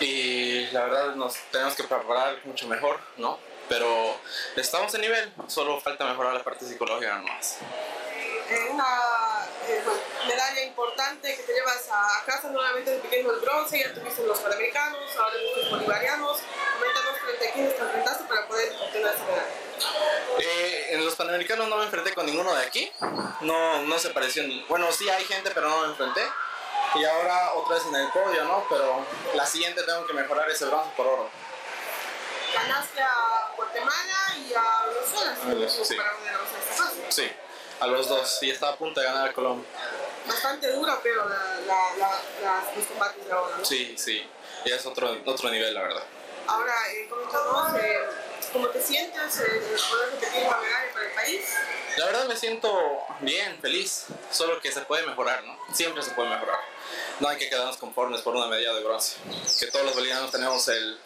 y la verdad nos tenemos que preparar mucho mejor, ¿no? Pero estamos en nivel, solo falta mejorar la parte psicológica nomás. Es una eh, pues, medalla importante que te llevas a casa nuevamente de pequeño el bronce, ya tuviste los panamericanos, ahora los bolivarianos. Coméntanos frente a quiénes te enfrentaste para poder obtener esa medalla. Eh, en los panamericanos no me enfrenté con ninguno de aquí, no, no se pareció, bueno sí hay gente pero no me enfrenté y ahora otra vez en el podio, ¿no? Pero la siguiente tengo que mejorar ese bronce por oro ganaste a Guatemala y a Venezuela. sí. Sí, a los dos. Y estaba a punto de ganar a Colombia. Bastante dura, pero la, la, la, los combates de ahora, ¿no? Sí, sí. Ya es otro, otro nivel, la verdad. Ahora, eh, coméntanos, eh, ¿cómo te sientes? Eh, ¿Poder repetir medalla para el país? La verdad me siento bien, feliz. Solo que se puede mejorar, ¿no? Siempre se puede mejorar. No hay que quedarnos conformes por una medalla de bronce. Que todos los bolivianos tenemos el,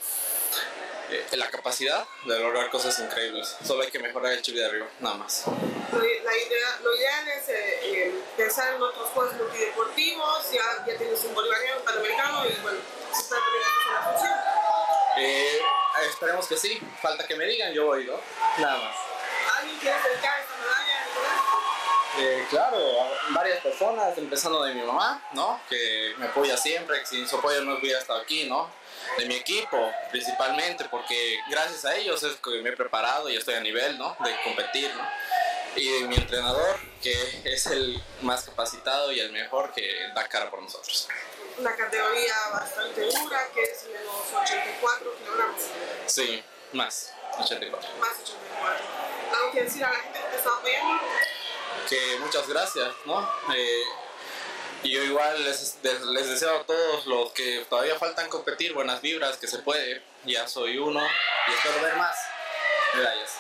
la capacidad de lograr cosas increíbles. Solo hay que mejorar el chip de arriba, nada más. La idea, lo ideal es eh, eh, pensar en otros juegos multideportivos, ya, ya tienes un bolivariano, un panamericano y bueno, que la función. Eh, esperemos que sí, falta que me digan, yo voy, ¿no? Nada más. ¿Alguien quiere acercar esta medalla? Eh, claro, varias personas, empezando de mi mamá, ¿no? Que me apoya siempre, que sin su apoyo no hubiera estado aquí, ¿no? de mi equipo, principalmente, porque gracias a ellos es que me he preparado y estoy a nivel, ¿no? De competir, ¿no? Y de mi entrenador, que es el más capacitado y el mejor que da cara por nosotros. Una categoría bastante dura, que es menos 84 kilogramos. Sí, más 84. Más 84. ¿Algo que decir a la gente que te está apoyando? Que muchas gracias, ¿no? Eh, y yo igual les, les, deseo a todos los que todavía faltan competir buenas vibras, que se puede. Ya soy uno y espero ver más medallas.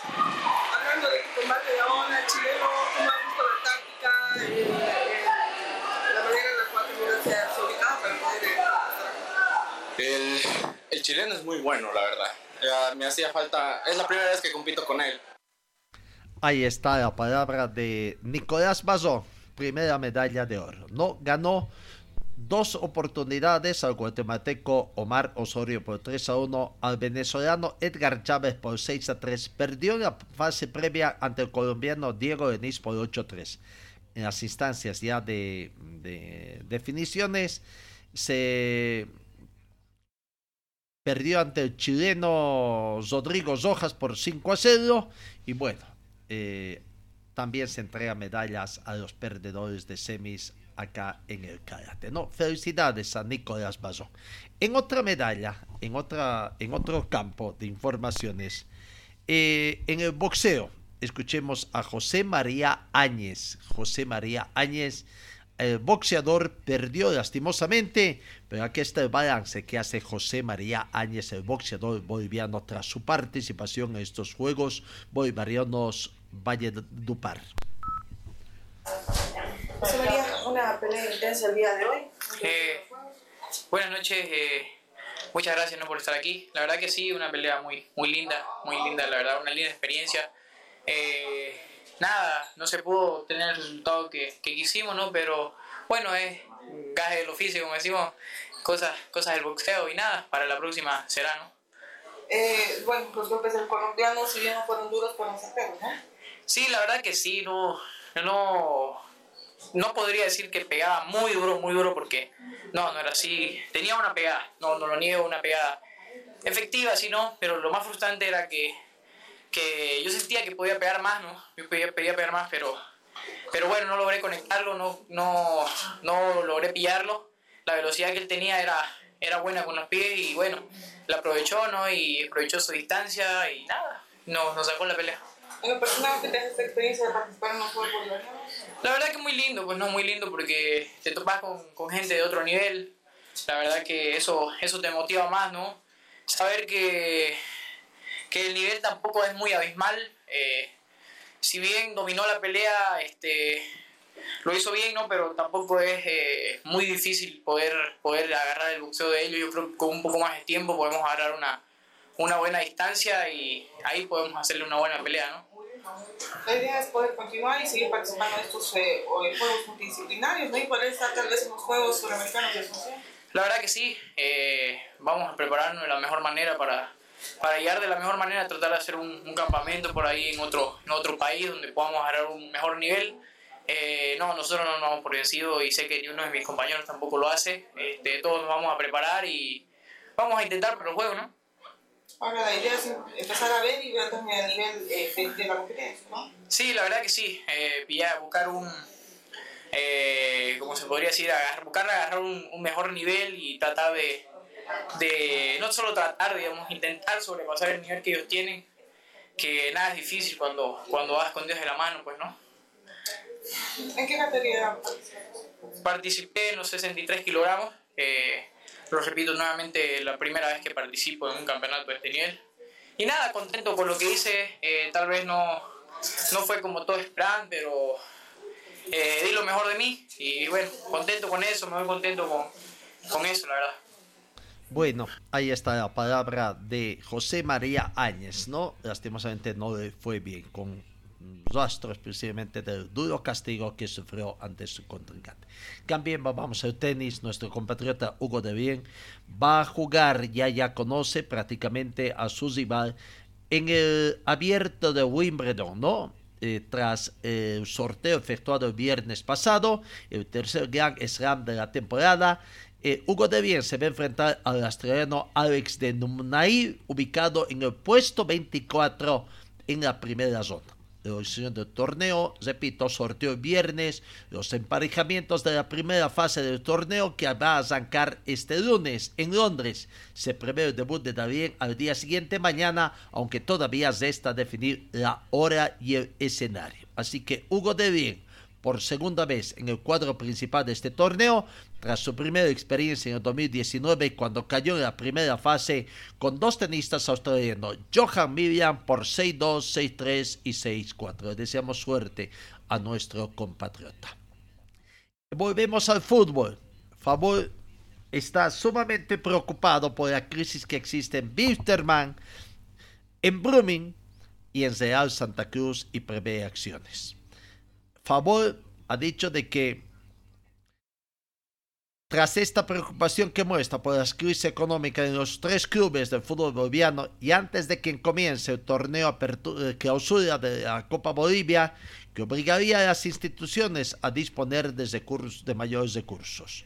Hablando de combate de ahora, chileno, ¿cómo has visto la táctica, eh, eh, la manera en la cual te se ubicado para poder eh, el, el chileno es muy bueno, la verdad. me hacía falta, es la primera vez que compito con él. Ahí está la palabra de Nicolás Bazó primera medalla de oro. No ganó dos oportunidades al guatemalteco Omar Osorio por 3 a 1, al venezolano Edgar Chávez por 6 a 3, perdió la fase previa ante el colombiano Diego Denis por 8 a 3. En las instancias ya de, de definiciones se perdió ante el chileno Rodrigo Rojas por 5 a 0 y bueno, eh, también se entrega medallas a los perdedores de semis acá en el karate. No, felicidades a Nicolás Bazón. En otra medalla, en, otra, en otro campo de informaciones, eh, en el boxeo, escuchemos a José María Áñez. José María Áñez, el boxeador perdió lastimosamente, pero aquí está el balance que hace José María Áñez, el boxeador boliviano, tras su participación en estos Juegos Bolivarianos Valle Dupar. Se vería una pelea intensa el día de hoy. Eh, buenas noches, eh, muchas gracias ¿no? por estar aquí. La verdad que sí, una pelea muy, muy linda, muy linda, la verdad, una linda experiencia. Eh, nada, no se pudo tener el resultado que, que quisimos, ¿no? Pero bueno, es gaje del oficio, como decimos, cosas, cosas del boxeo y nada, para la próxima será, ¿no? Eh, bueno, los golpes del colombiano, si bien no fueron duros, fueron certeros, ¿no? Sí, la verdad que sí, no, no, no podría decir que pegaba muy duro, muy duro, porque no, no era así. Tenía una pegada, no, no lo niego, una pegada efectiva, sí, no, pero lo más frustrante era que, que yo sentía que podía pegar más, ¿no? Yo podía, podía pegar más, pero, pero bueno, no logré conectarlo, no, no, no logré pillarlo. La velocidad que él tenía era, era buena con los pies y bueno, la aprovechó, ¿no? Y aprovechó su distancia y nada, nos, nos sacó la pelea. En personal, ¿qué te hace esta experiencia de participar en los Juegos? La verdad que muy lindo, pues no, muy lindo porque te topas con, con gente de otro nivel. La verdad que eso, eso te motiva más, ¿no? Saber que, que el nivel tampoco es muy abismal. eh, si bien dominó la pelea, este, lo hizo bien, ¿no? Pero tampoco es eh, muy difícil poder, poder agarrar el boxeo de ellos. Yo creo que con un poco más de tiempo podemos agarrar una, una buena distancia y ahí podemos hacerle una buena pelea, ¿no? La idea es poder continuar y seguir participando en estos eh, juegos multidisciplinarios, ¿no? Y poder estar tal vez en los Juegos Suramericanos de. La verdad que sí, eh, vamos a prepararnos de la mejor manera para, para llegar de la mejor manera, tratar de hacer un, un campamento por ahí en otro, en otro país donde podamos agarrar un mejor nivel. Eh, no, nosotros no nos vamos por vencido y sé que ni uno de mis compañeros tampoco lo hace. Este, todos nos vamos a preparar y vamos a intentar por juego, ¿no? Ahora, la idea es empezar a ver y ver también el nivel eh, de, de la competencia, ¿no? Sí, la verdad que sí. Eh, pillar, buscar un, eh, ¿cómo se podría decir? Agarrar, buscar agarrar un, un mejor nivel y tratar de, de, no solo tratar, digamos, intentar sobrepasar el nivel que ellos tienen, que nada es difícil cuando, cuando vas con Dios de la mano, pues, ¿no? ¿En qué categoría? Participé en los 63 kilogramos, eh, lo repito nuevamente, la primera vez que participo en un campeonato de este nivel. Y nada, contento con lo que hice, eh, tal vez no, no fue como todos esperaban, pero eh, di lo mejor de mí y bueno, contento con eso, me voy contento con, con eso, la verdad. Bueno, ahí está la palabra de José María Áñez, ¿no? Lastimosamente no le fue bien con rastros precisamente del duro castigo que sufrió ante su contrincante. También vamos al tenis, nuestro compatriota Hugo de Bien va a jugar, ya ya conoce prácticamente a su rival en el abierto de Wimbledon, ¿no? Eh, tras el sorteo efectuado el viernes pasado, el tercer Grand Slam de la temporada, eh, Hugo de Bien se va a enfrentar al australiano Alex de Numnail, ubicado en el puesto 24 en la primera ronda. La organización del torneo, repito, sorteó el viernes los emparejamientos de la primera fase del torneo que va a arrancar este lunes en Londres. Se prevé el debut de David al día siguiente mañana, aunque todavía resta definir la hora y el escenario. Así que Hugo de Bien por segunda vez en el cuadro principal de este torneo, tras su primera experiencia en el 2019 cuando cayó en la primera fase con dos tenistas australianos, Johan Miriam por 6-2, 6-3 y 6-4. Le deseamos suerte a nuestro compatriota. Volvemos al fútbol. Favor está sumamente preocupado por la crisis que existe en Wilstermann, en Brumming y en Real Santa Cruz y prevé acciones. Favor ha dicho de que Tras esta preocupación que muestra por la crisis económica en los tres clubes del fútbol boliviano y antes de que comience el torneo apertura, clausura de la Copa Bolivia, que obligaría a las instituciones a disponer de, recursos, de mayores recursos.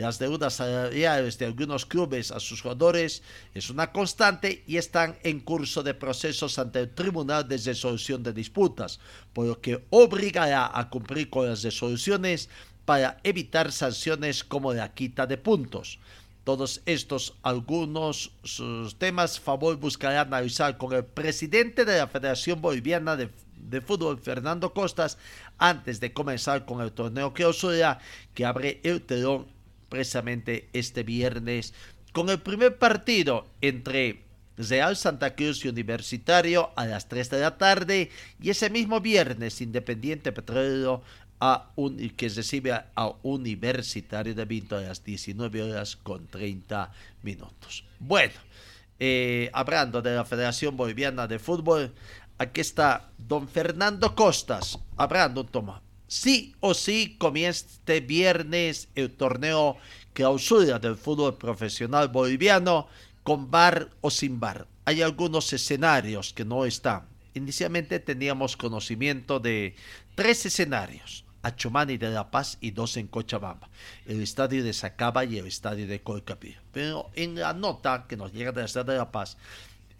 Las deudas salariales de algunos clubes a sus jugadores es una constante y están en curso de procesos ante el Tribunal de Resolución de Disputas, por lo que obligará a cumplir con las resoluciones para evitar sanciones como la quita de puntos. Todos estos, algunos sus temas, favor buscará analizar con el presidente de la Federación Boliviana de, de Fútbol, Fernando Costas, antes de comenzar con el torneo clausura que abre el telón precisamente este viernes con el primer partido entre Real Santa Cruz y Universitario a las 3 de la tarde y ese mismo viernes Independiente Petrolero un, que recibe a Universitario de Vinto a las 19 horas con 30 minutos. Bueno, eh, hablando de la Federación Boliviana de Fútbol, aquí está don Fernando Costas, hablando, toma, sí o sí comienza este viernes el torneo clausura del fútbol profesional boliviano con bar o sin bar. Hay algunos escenarios que no están. Inicialmente teníamos conocimiento de tres escenarios. Achumani de La Paz y dos en Cochabamba, el estadio de Sacaba y el estadio de Colcapí. Pero en la nota que nos llega de la ciudad de La Paz,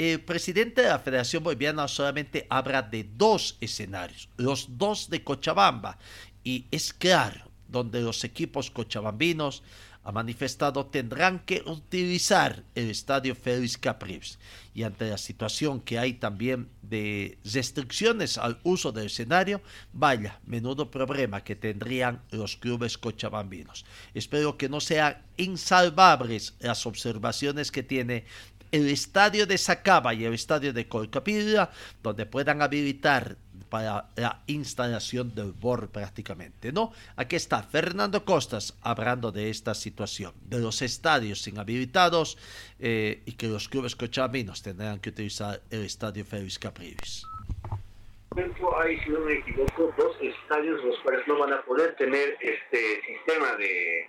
el presidente de la Federación Boliviana solamente habla de dos escenarios, los dos de Cochabamba, y es claro, donde los equipos cochabambinos ha manifestado tendrán que utilizar el estadio Félix Capriles y ante la situación que hay también de restricciones al uso del escenario, vaya, menudo problema que tendrían los clubes cochabambinos. Espero que no sean insalvables las observaciones que tiene el estadio de Sacaba y el estadio de Colcapilla, donde puedan habilitar para la instalación del BOR prácticamente, ¿no? Aquí está Fernando Costas hablando de esta situación, de los estadios inhabilitados eh, y que los clubes cochaminos tendrán que utilizar el estadio Félix Capriles. Hay, si no me equivoco, dos estadios los cuales no van a poder tener este sistema de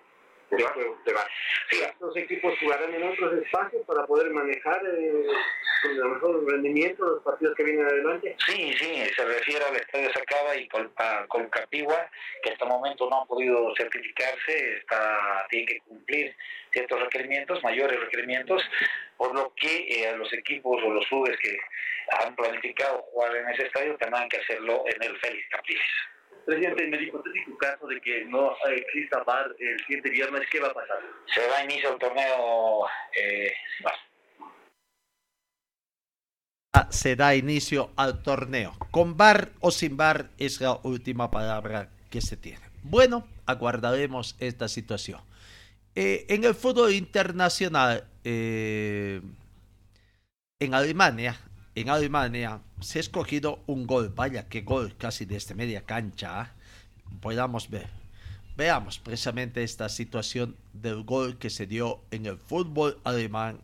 Sí, los equipos jugarán en otros espacios para poder manejar eh, con el mejor rendimiento los partidos que vienen adelante. Sí, sí, se refiere al Estadio Sacaba y con, con Capigua, que hasta el momento no han podido certificarse, está, tiene que cumplir ciertos requerimientos, mayores requerimientos, por lo que eh, a los equipos o los clubes que han planificado jugar en ese estadio tendrán que hacerlo en el Félix Capriles. Presidente, en el hipotético caso de que no exista VAR el siguiente viernes, ¿qué va a pasar? Se da inicio al torneo eh, ah, se da inicio al torneo. Con bar o sin bar es la última palabra que se tiene. Bueno, aguardaremos esta situación. Eh, en el fútbol internacional, eh, en Alemania, en Alemania se ha escogido un gol. Vaya, qué gol casi desde media cancha. ¿ah? Podamos ver. Veamos precisamente esta situación del gol que se dio en el fútbol alemán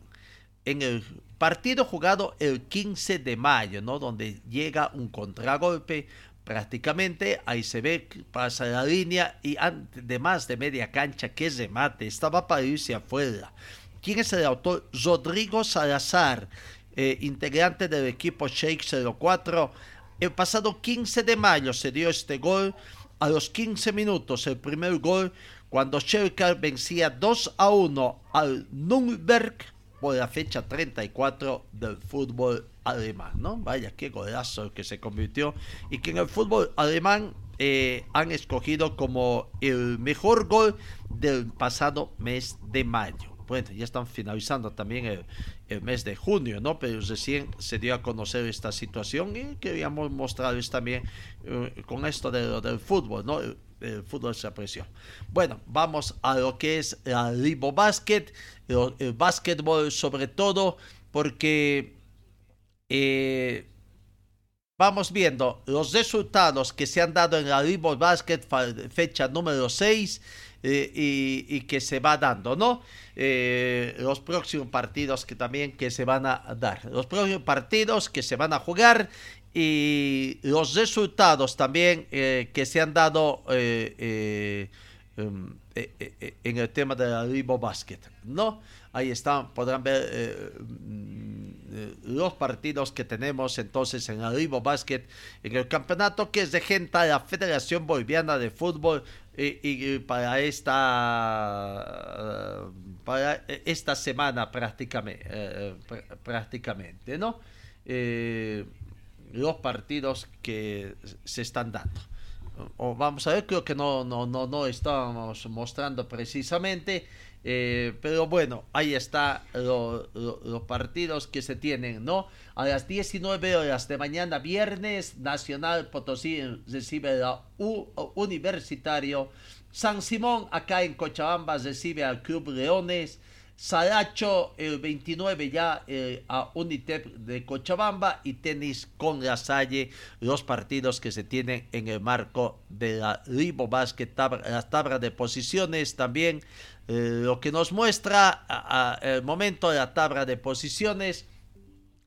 en el partido jugado el 15 de mayo, ¿no? Donde llega un contragolpe prácticamente ahí se ve pasa la línea y de más de media cancha que remate estaba para irse afuera ¿quién es el autor? Rodrigo Salazar eh, integrante del equipo Shake 04. El pasado 15 de mayo se dio este gol. A los 15 minutos, el primer gol, cuando Schalke vencía 2 a 1 al Nürnberg por la fecha 34 del fútbol alemán, ¿no? Vaya, qué golazo el que se convirtió y que en el fútbol alemán eh, han escogido como el mejor gol del pasado mes de mayo bueno, ya están finalizando también el, mes de junio, ¿no? Pero recién se dio a conocer esta situación y queríamos mostrarles también eh, con esto de, del fútbol, ¿no? El, fútbol se apreció. Bueno, vamos a lo que es el Libo Basket, el, el básquetbol sobre todo, porque eh, vamos viendo los resultados que se han dado en la Libo Basket, fecha número 6 y, que se va dando, ¿no? Eh, los próximos partidos que también que se van a dar, los próximos partidos que se van a jugar y los resultados también eh, que se han dado em, eh, eh, en el tema del Arribo Basket, ¿no? Ahí están, podrán ver mm, los partidos que tenemos entonces en Arribo Basket, en el campeonato que es de gente de la Federación Boliviana de Fútbol y, para esta para esta semana prácticamente, prácticamente ¿no? los partidos que se están dando. O vamos a ver, creo que no, no, no, no estábamos mostrando precisamente, eh, pero bueno, ahí está los partidos que se tienen, ¿no? A las 19 horas de mañana, viernes, Nacional Potosí recibe a U Universitario. San Simón, acá en Cochabamba, recibe al Club Leones. Saracho el 29 ya eh, a Unitep de Cochabamba y tenis con la Salle, los partidos que se tienen en el marco de la Ribo Basket, las tablas de posiciones también, eh, lo que nos muestra el momento la tabla de posiciones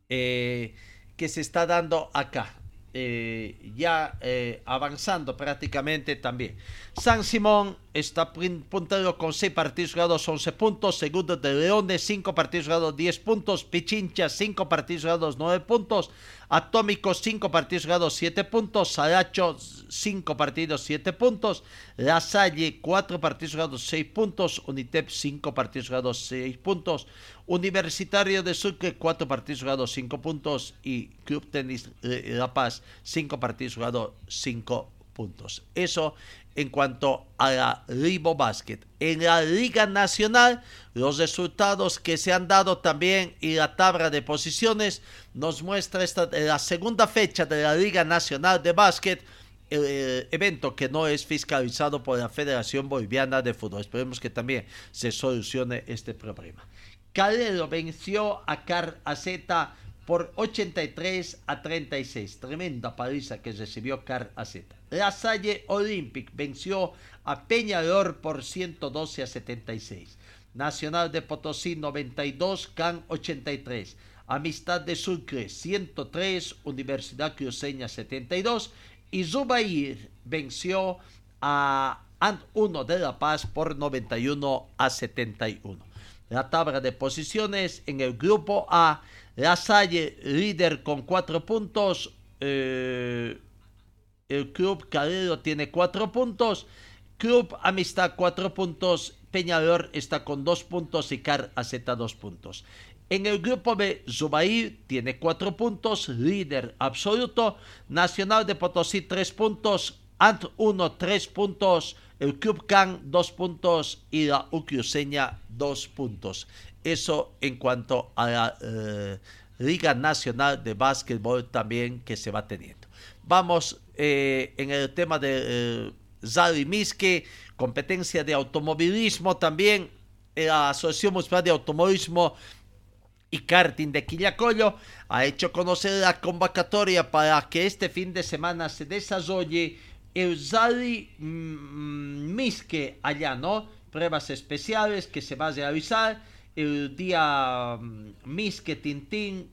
eh, que se está dando acá. Ya avanzando prácticamente también. San Simón está puntero con 6 partidos jugados, 11 puntos. Segundo de Leones, 5 partidos jugados, 10 puntos. Pichincha, 5 partidos jugados, 9 puntos. Atómico, 5 partidos jugados, 7 puntos. Saracho, 5 partidos, 7 puntos. La Salle, 4 partidos jugados, 6 puntos. Unitep, 5 partidos jugados, 6 puntos. Universitario de Sucre, 4 partidos jugados, 5 puntos. Y Club Tenis La Paz, 5 partidos jugados, 5 puntos. Eso en cuanto a la Ribo Basket. En la Liga Nacional, los resultados que se han dado también y la tabla de posiciones nos muestra esta, la segunda fecha de la Liga Nacional de Básquet, el, eh, evento que no es fiscalizado por la Federación Boliviana de Fútbol. Esperemos que también se solucione este problema. Calero venció a Car Z por 83 a 36. Tremenda paliza que recibió Car Z. La Salle Olympic venció a Peñalor por 112 a 76. Nacional de Potosí 92, CAN 83. Amistad de Sucre 103, Universidad Cruceña 72 y Zubair venció a Ant 1 de La Paz por 91 a 71. La tabla de posiciones en el grupo A, La Salle líder con 4 puntos, eh, el Club Calero tiene 4 puntos, Club Amistad 4 puntos, Peñalor está con 2 puntos y Car AZ 2 puntos. En el grupo B, Zubair tiene 4 puntos, líder absoluto. Nacional de Potosí 3 puntos, Ant 1 3 puntos, el Club Can 2 puntos y la Ucruceña 2 puntos. Eso en cuanto a la eh, Liga Nacional de Básquetbol también que se va teniendo. Vamos eh, en el tema de eh, Miske, competencia de automovilismo también. La Asociación Municipal de Automovilismo y karting de Quillacollo ha hecho conocer la convocatoria para que este fin de semana se desarrolle el Zali mm, Misque allá, ¿no? Pruebas especiales que se va a realizar el día mm, Misque Tintín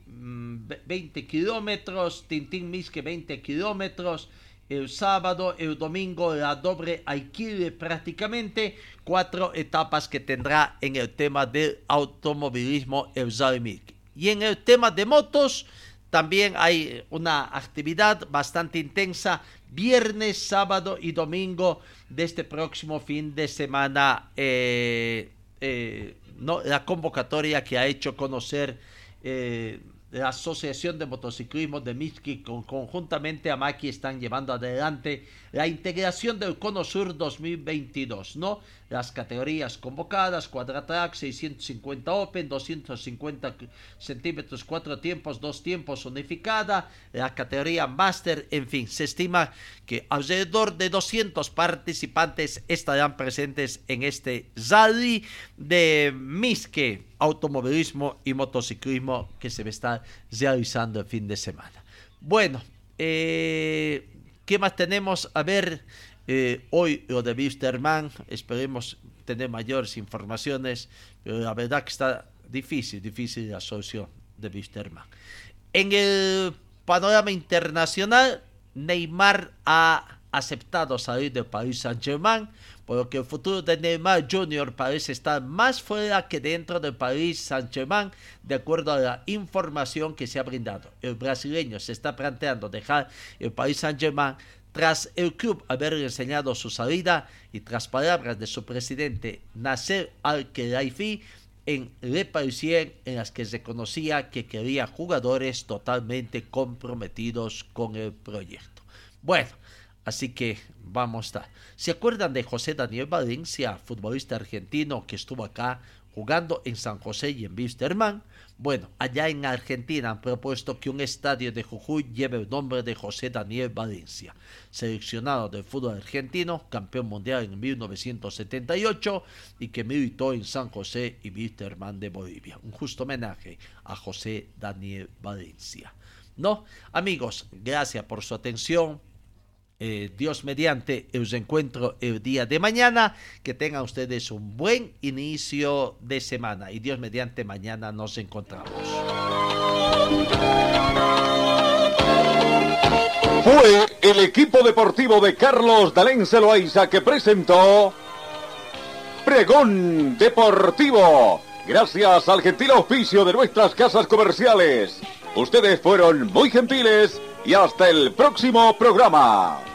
20 mm, kilómetros, Tintín Misque 20 kilómetros, el sábado, el domingo la doble alquiler prácticamente, cuatro etapas que tendrá en el tema del automovilismo el Zali Misque. Y en el tema de motos, también hay una actividad bastante intensa viernes, sábado y domingo de este próximo fin de semana. Eh, eh, no, la convocatoria que ha hecho conocer eh, la Asociación de Motociclismo de Miski conjuntamente a Maki están llevando adelante la integración del Cono Sur 2022, ¿no? Las categorías convocadas, Quadratrack 650 Open, 250 centímetros, cuatro tiempos, dos tiempos unificada, la categoría Master, en fin, se estima que alrededor de 200 participantes estarán presentes en este rally de Miske, automovilismo y motociclismo que se va a estar realizando el fin de semana. Bueno, eh, ¿Qué más tenemos? A ver, eh, hoy lo de Wisterman, esperemos tener mayores informaciones, pero la verdad que está difícil, difícil la solución de Wisterman. En el panorama internacional, Neymar ha aceptado salir del Paris Saint-Germain, por lo que el futuro de Neymar Jr. parece estar más fuera que dentro del Paris Saint-Germain, de acuerdo a la información que se ha brindado. El brasileño se está planteando dejar el Paris Saint-Germain tras el club haber enseñado su salida y tras palabras de su presidente Nasser Al-Khelaifi en Le Parisien en las que se conocía que quería jugadores totalmente comprometidos con el proyecto. Bueno, así que vamos a. ¿Se acuerdan de José Daniel Valencia, futbolista argentino que estuvo acá jugando en San José y en Wisterman? Bueno, allá en Argentina han propuesto que un estadio de Jujuy lleve el nombre de José Daniel Valencia, seleccionado del fútbol argentino, campeón mundial en 1978 y que militó en San José y Wisterman de Bolivia. Un justo homenaje a José Daniel Valencia. No, amigos, gracias por su atención. Eh, Dios mediante, os encuentro el día de mañana. Que tengan ustedes un buen inicio de semana. Y Dios mediante, mañana nos encontramos. Fue el equipo deportivo de Carlos Dalén Celoaiza que presentó Pregón Deportivo. Gracias al gentil oficio de nuestras casas comerciales. Ustedes fueron muy gentiles y hasta el próximo programa.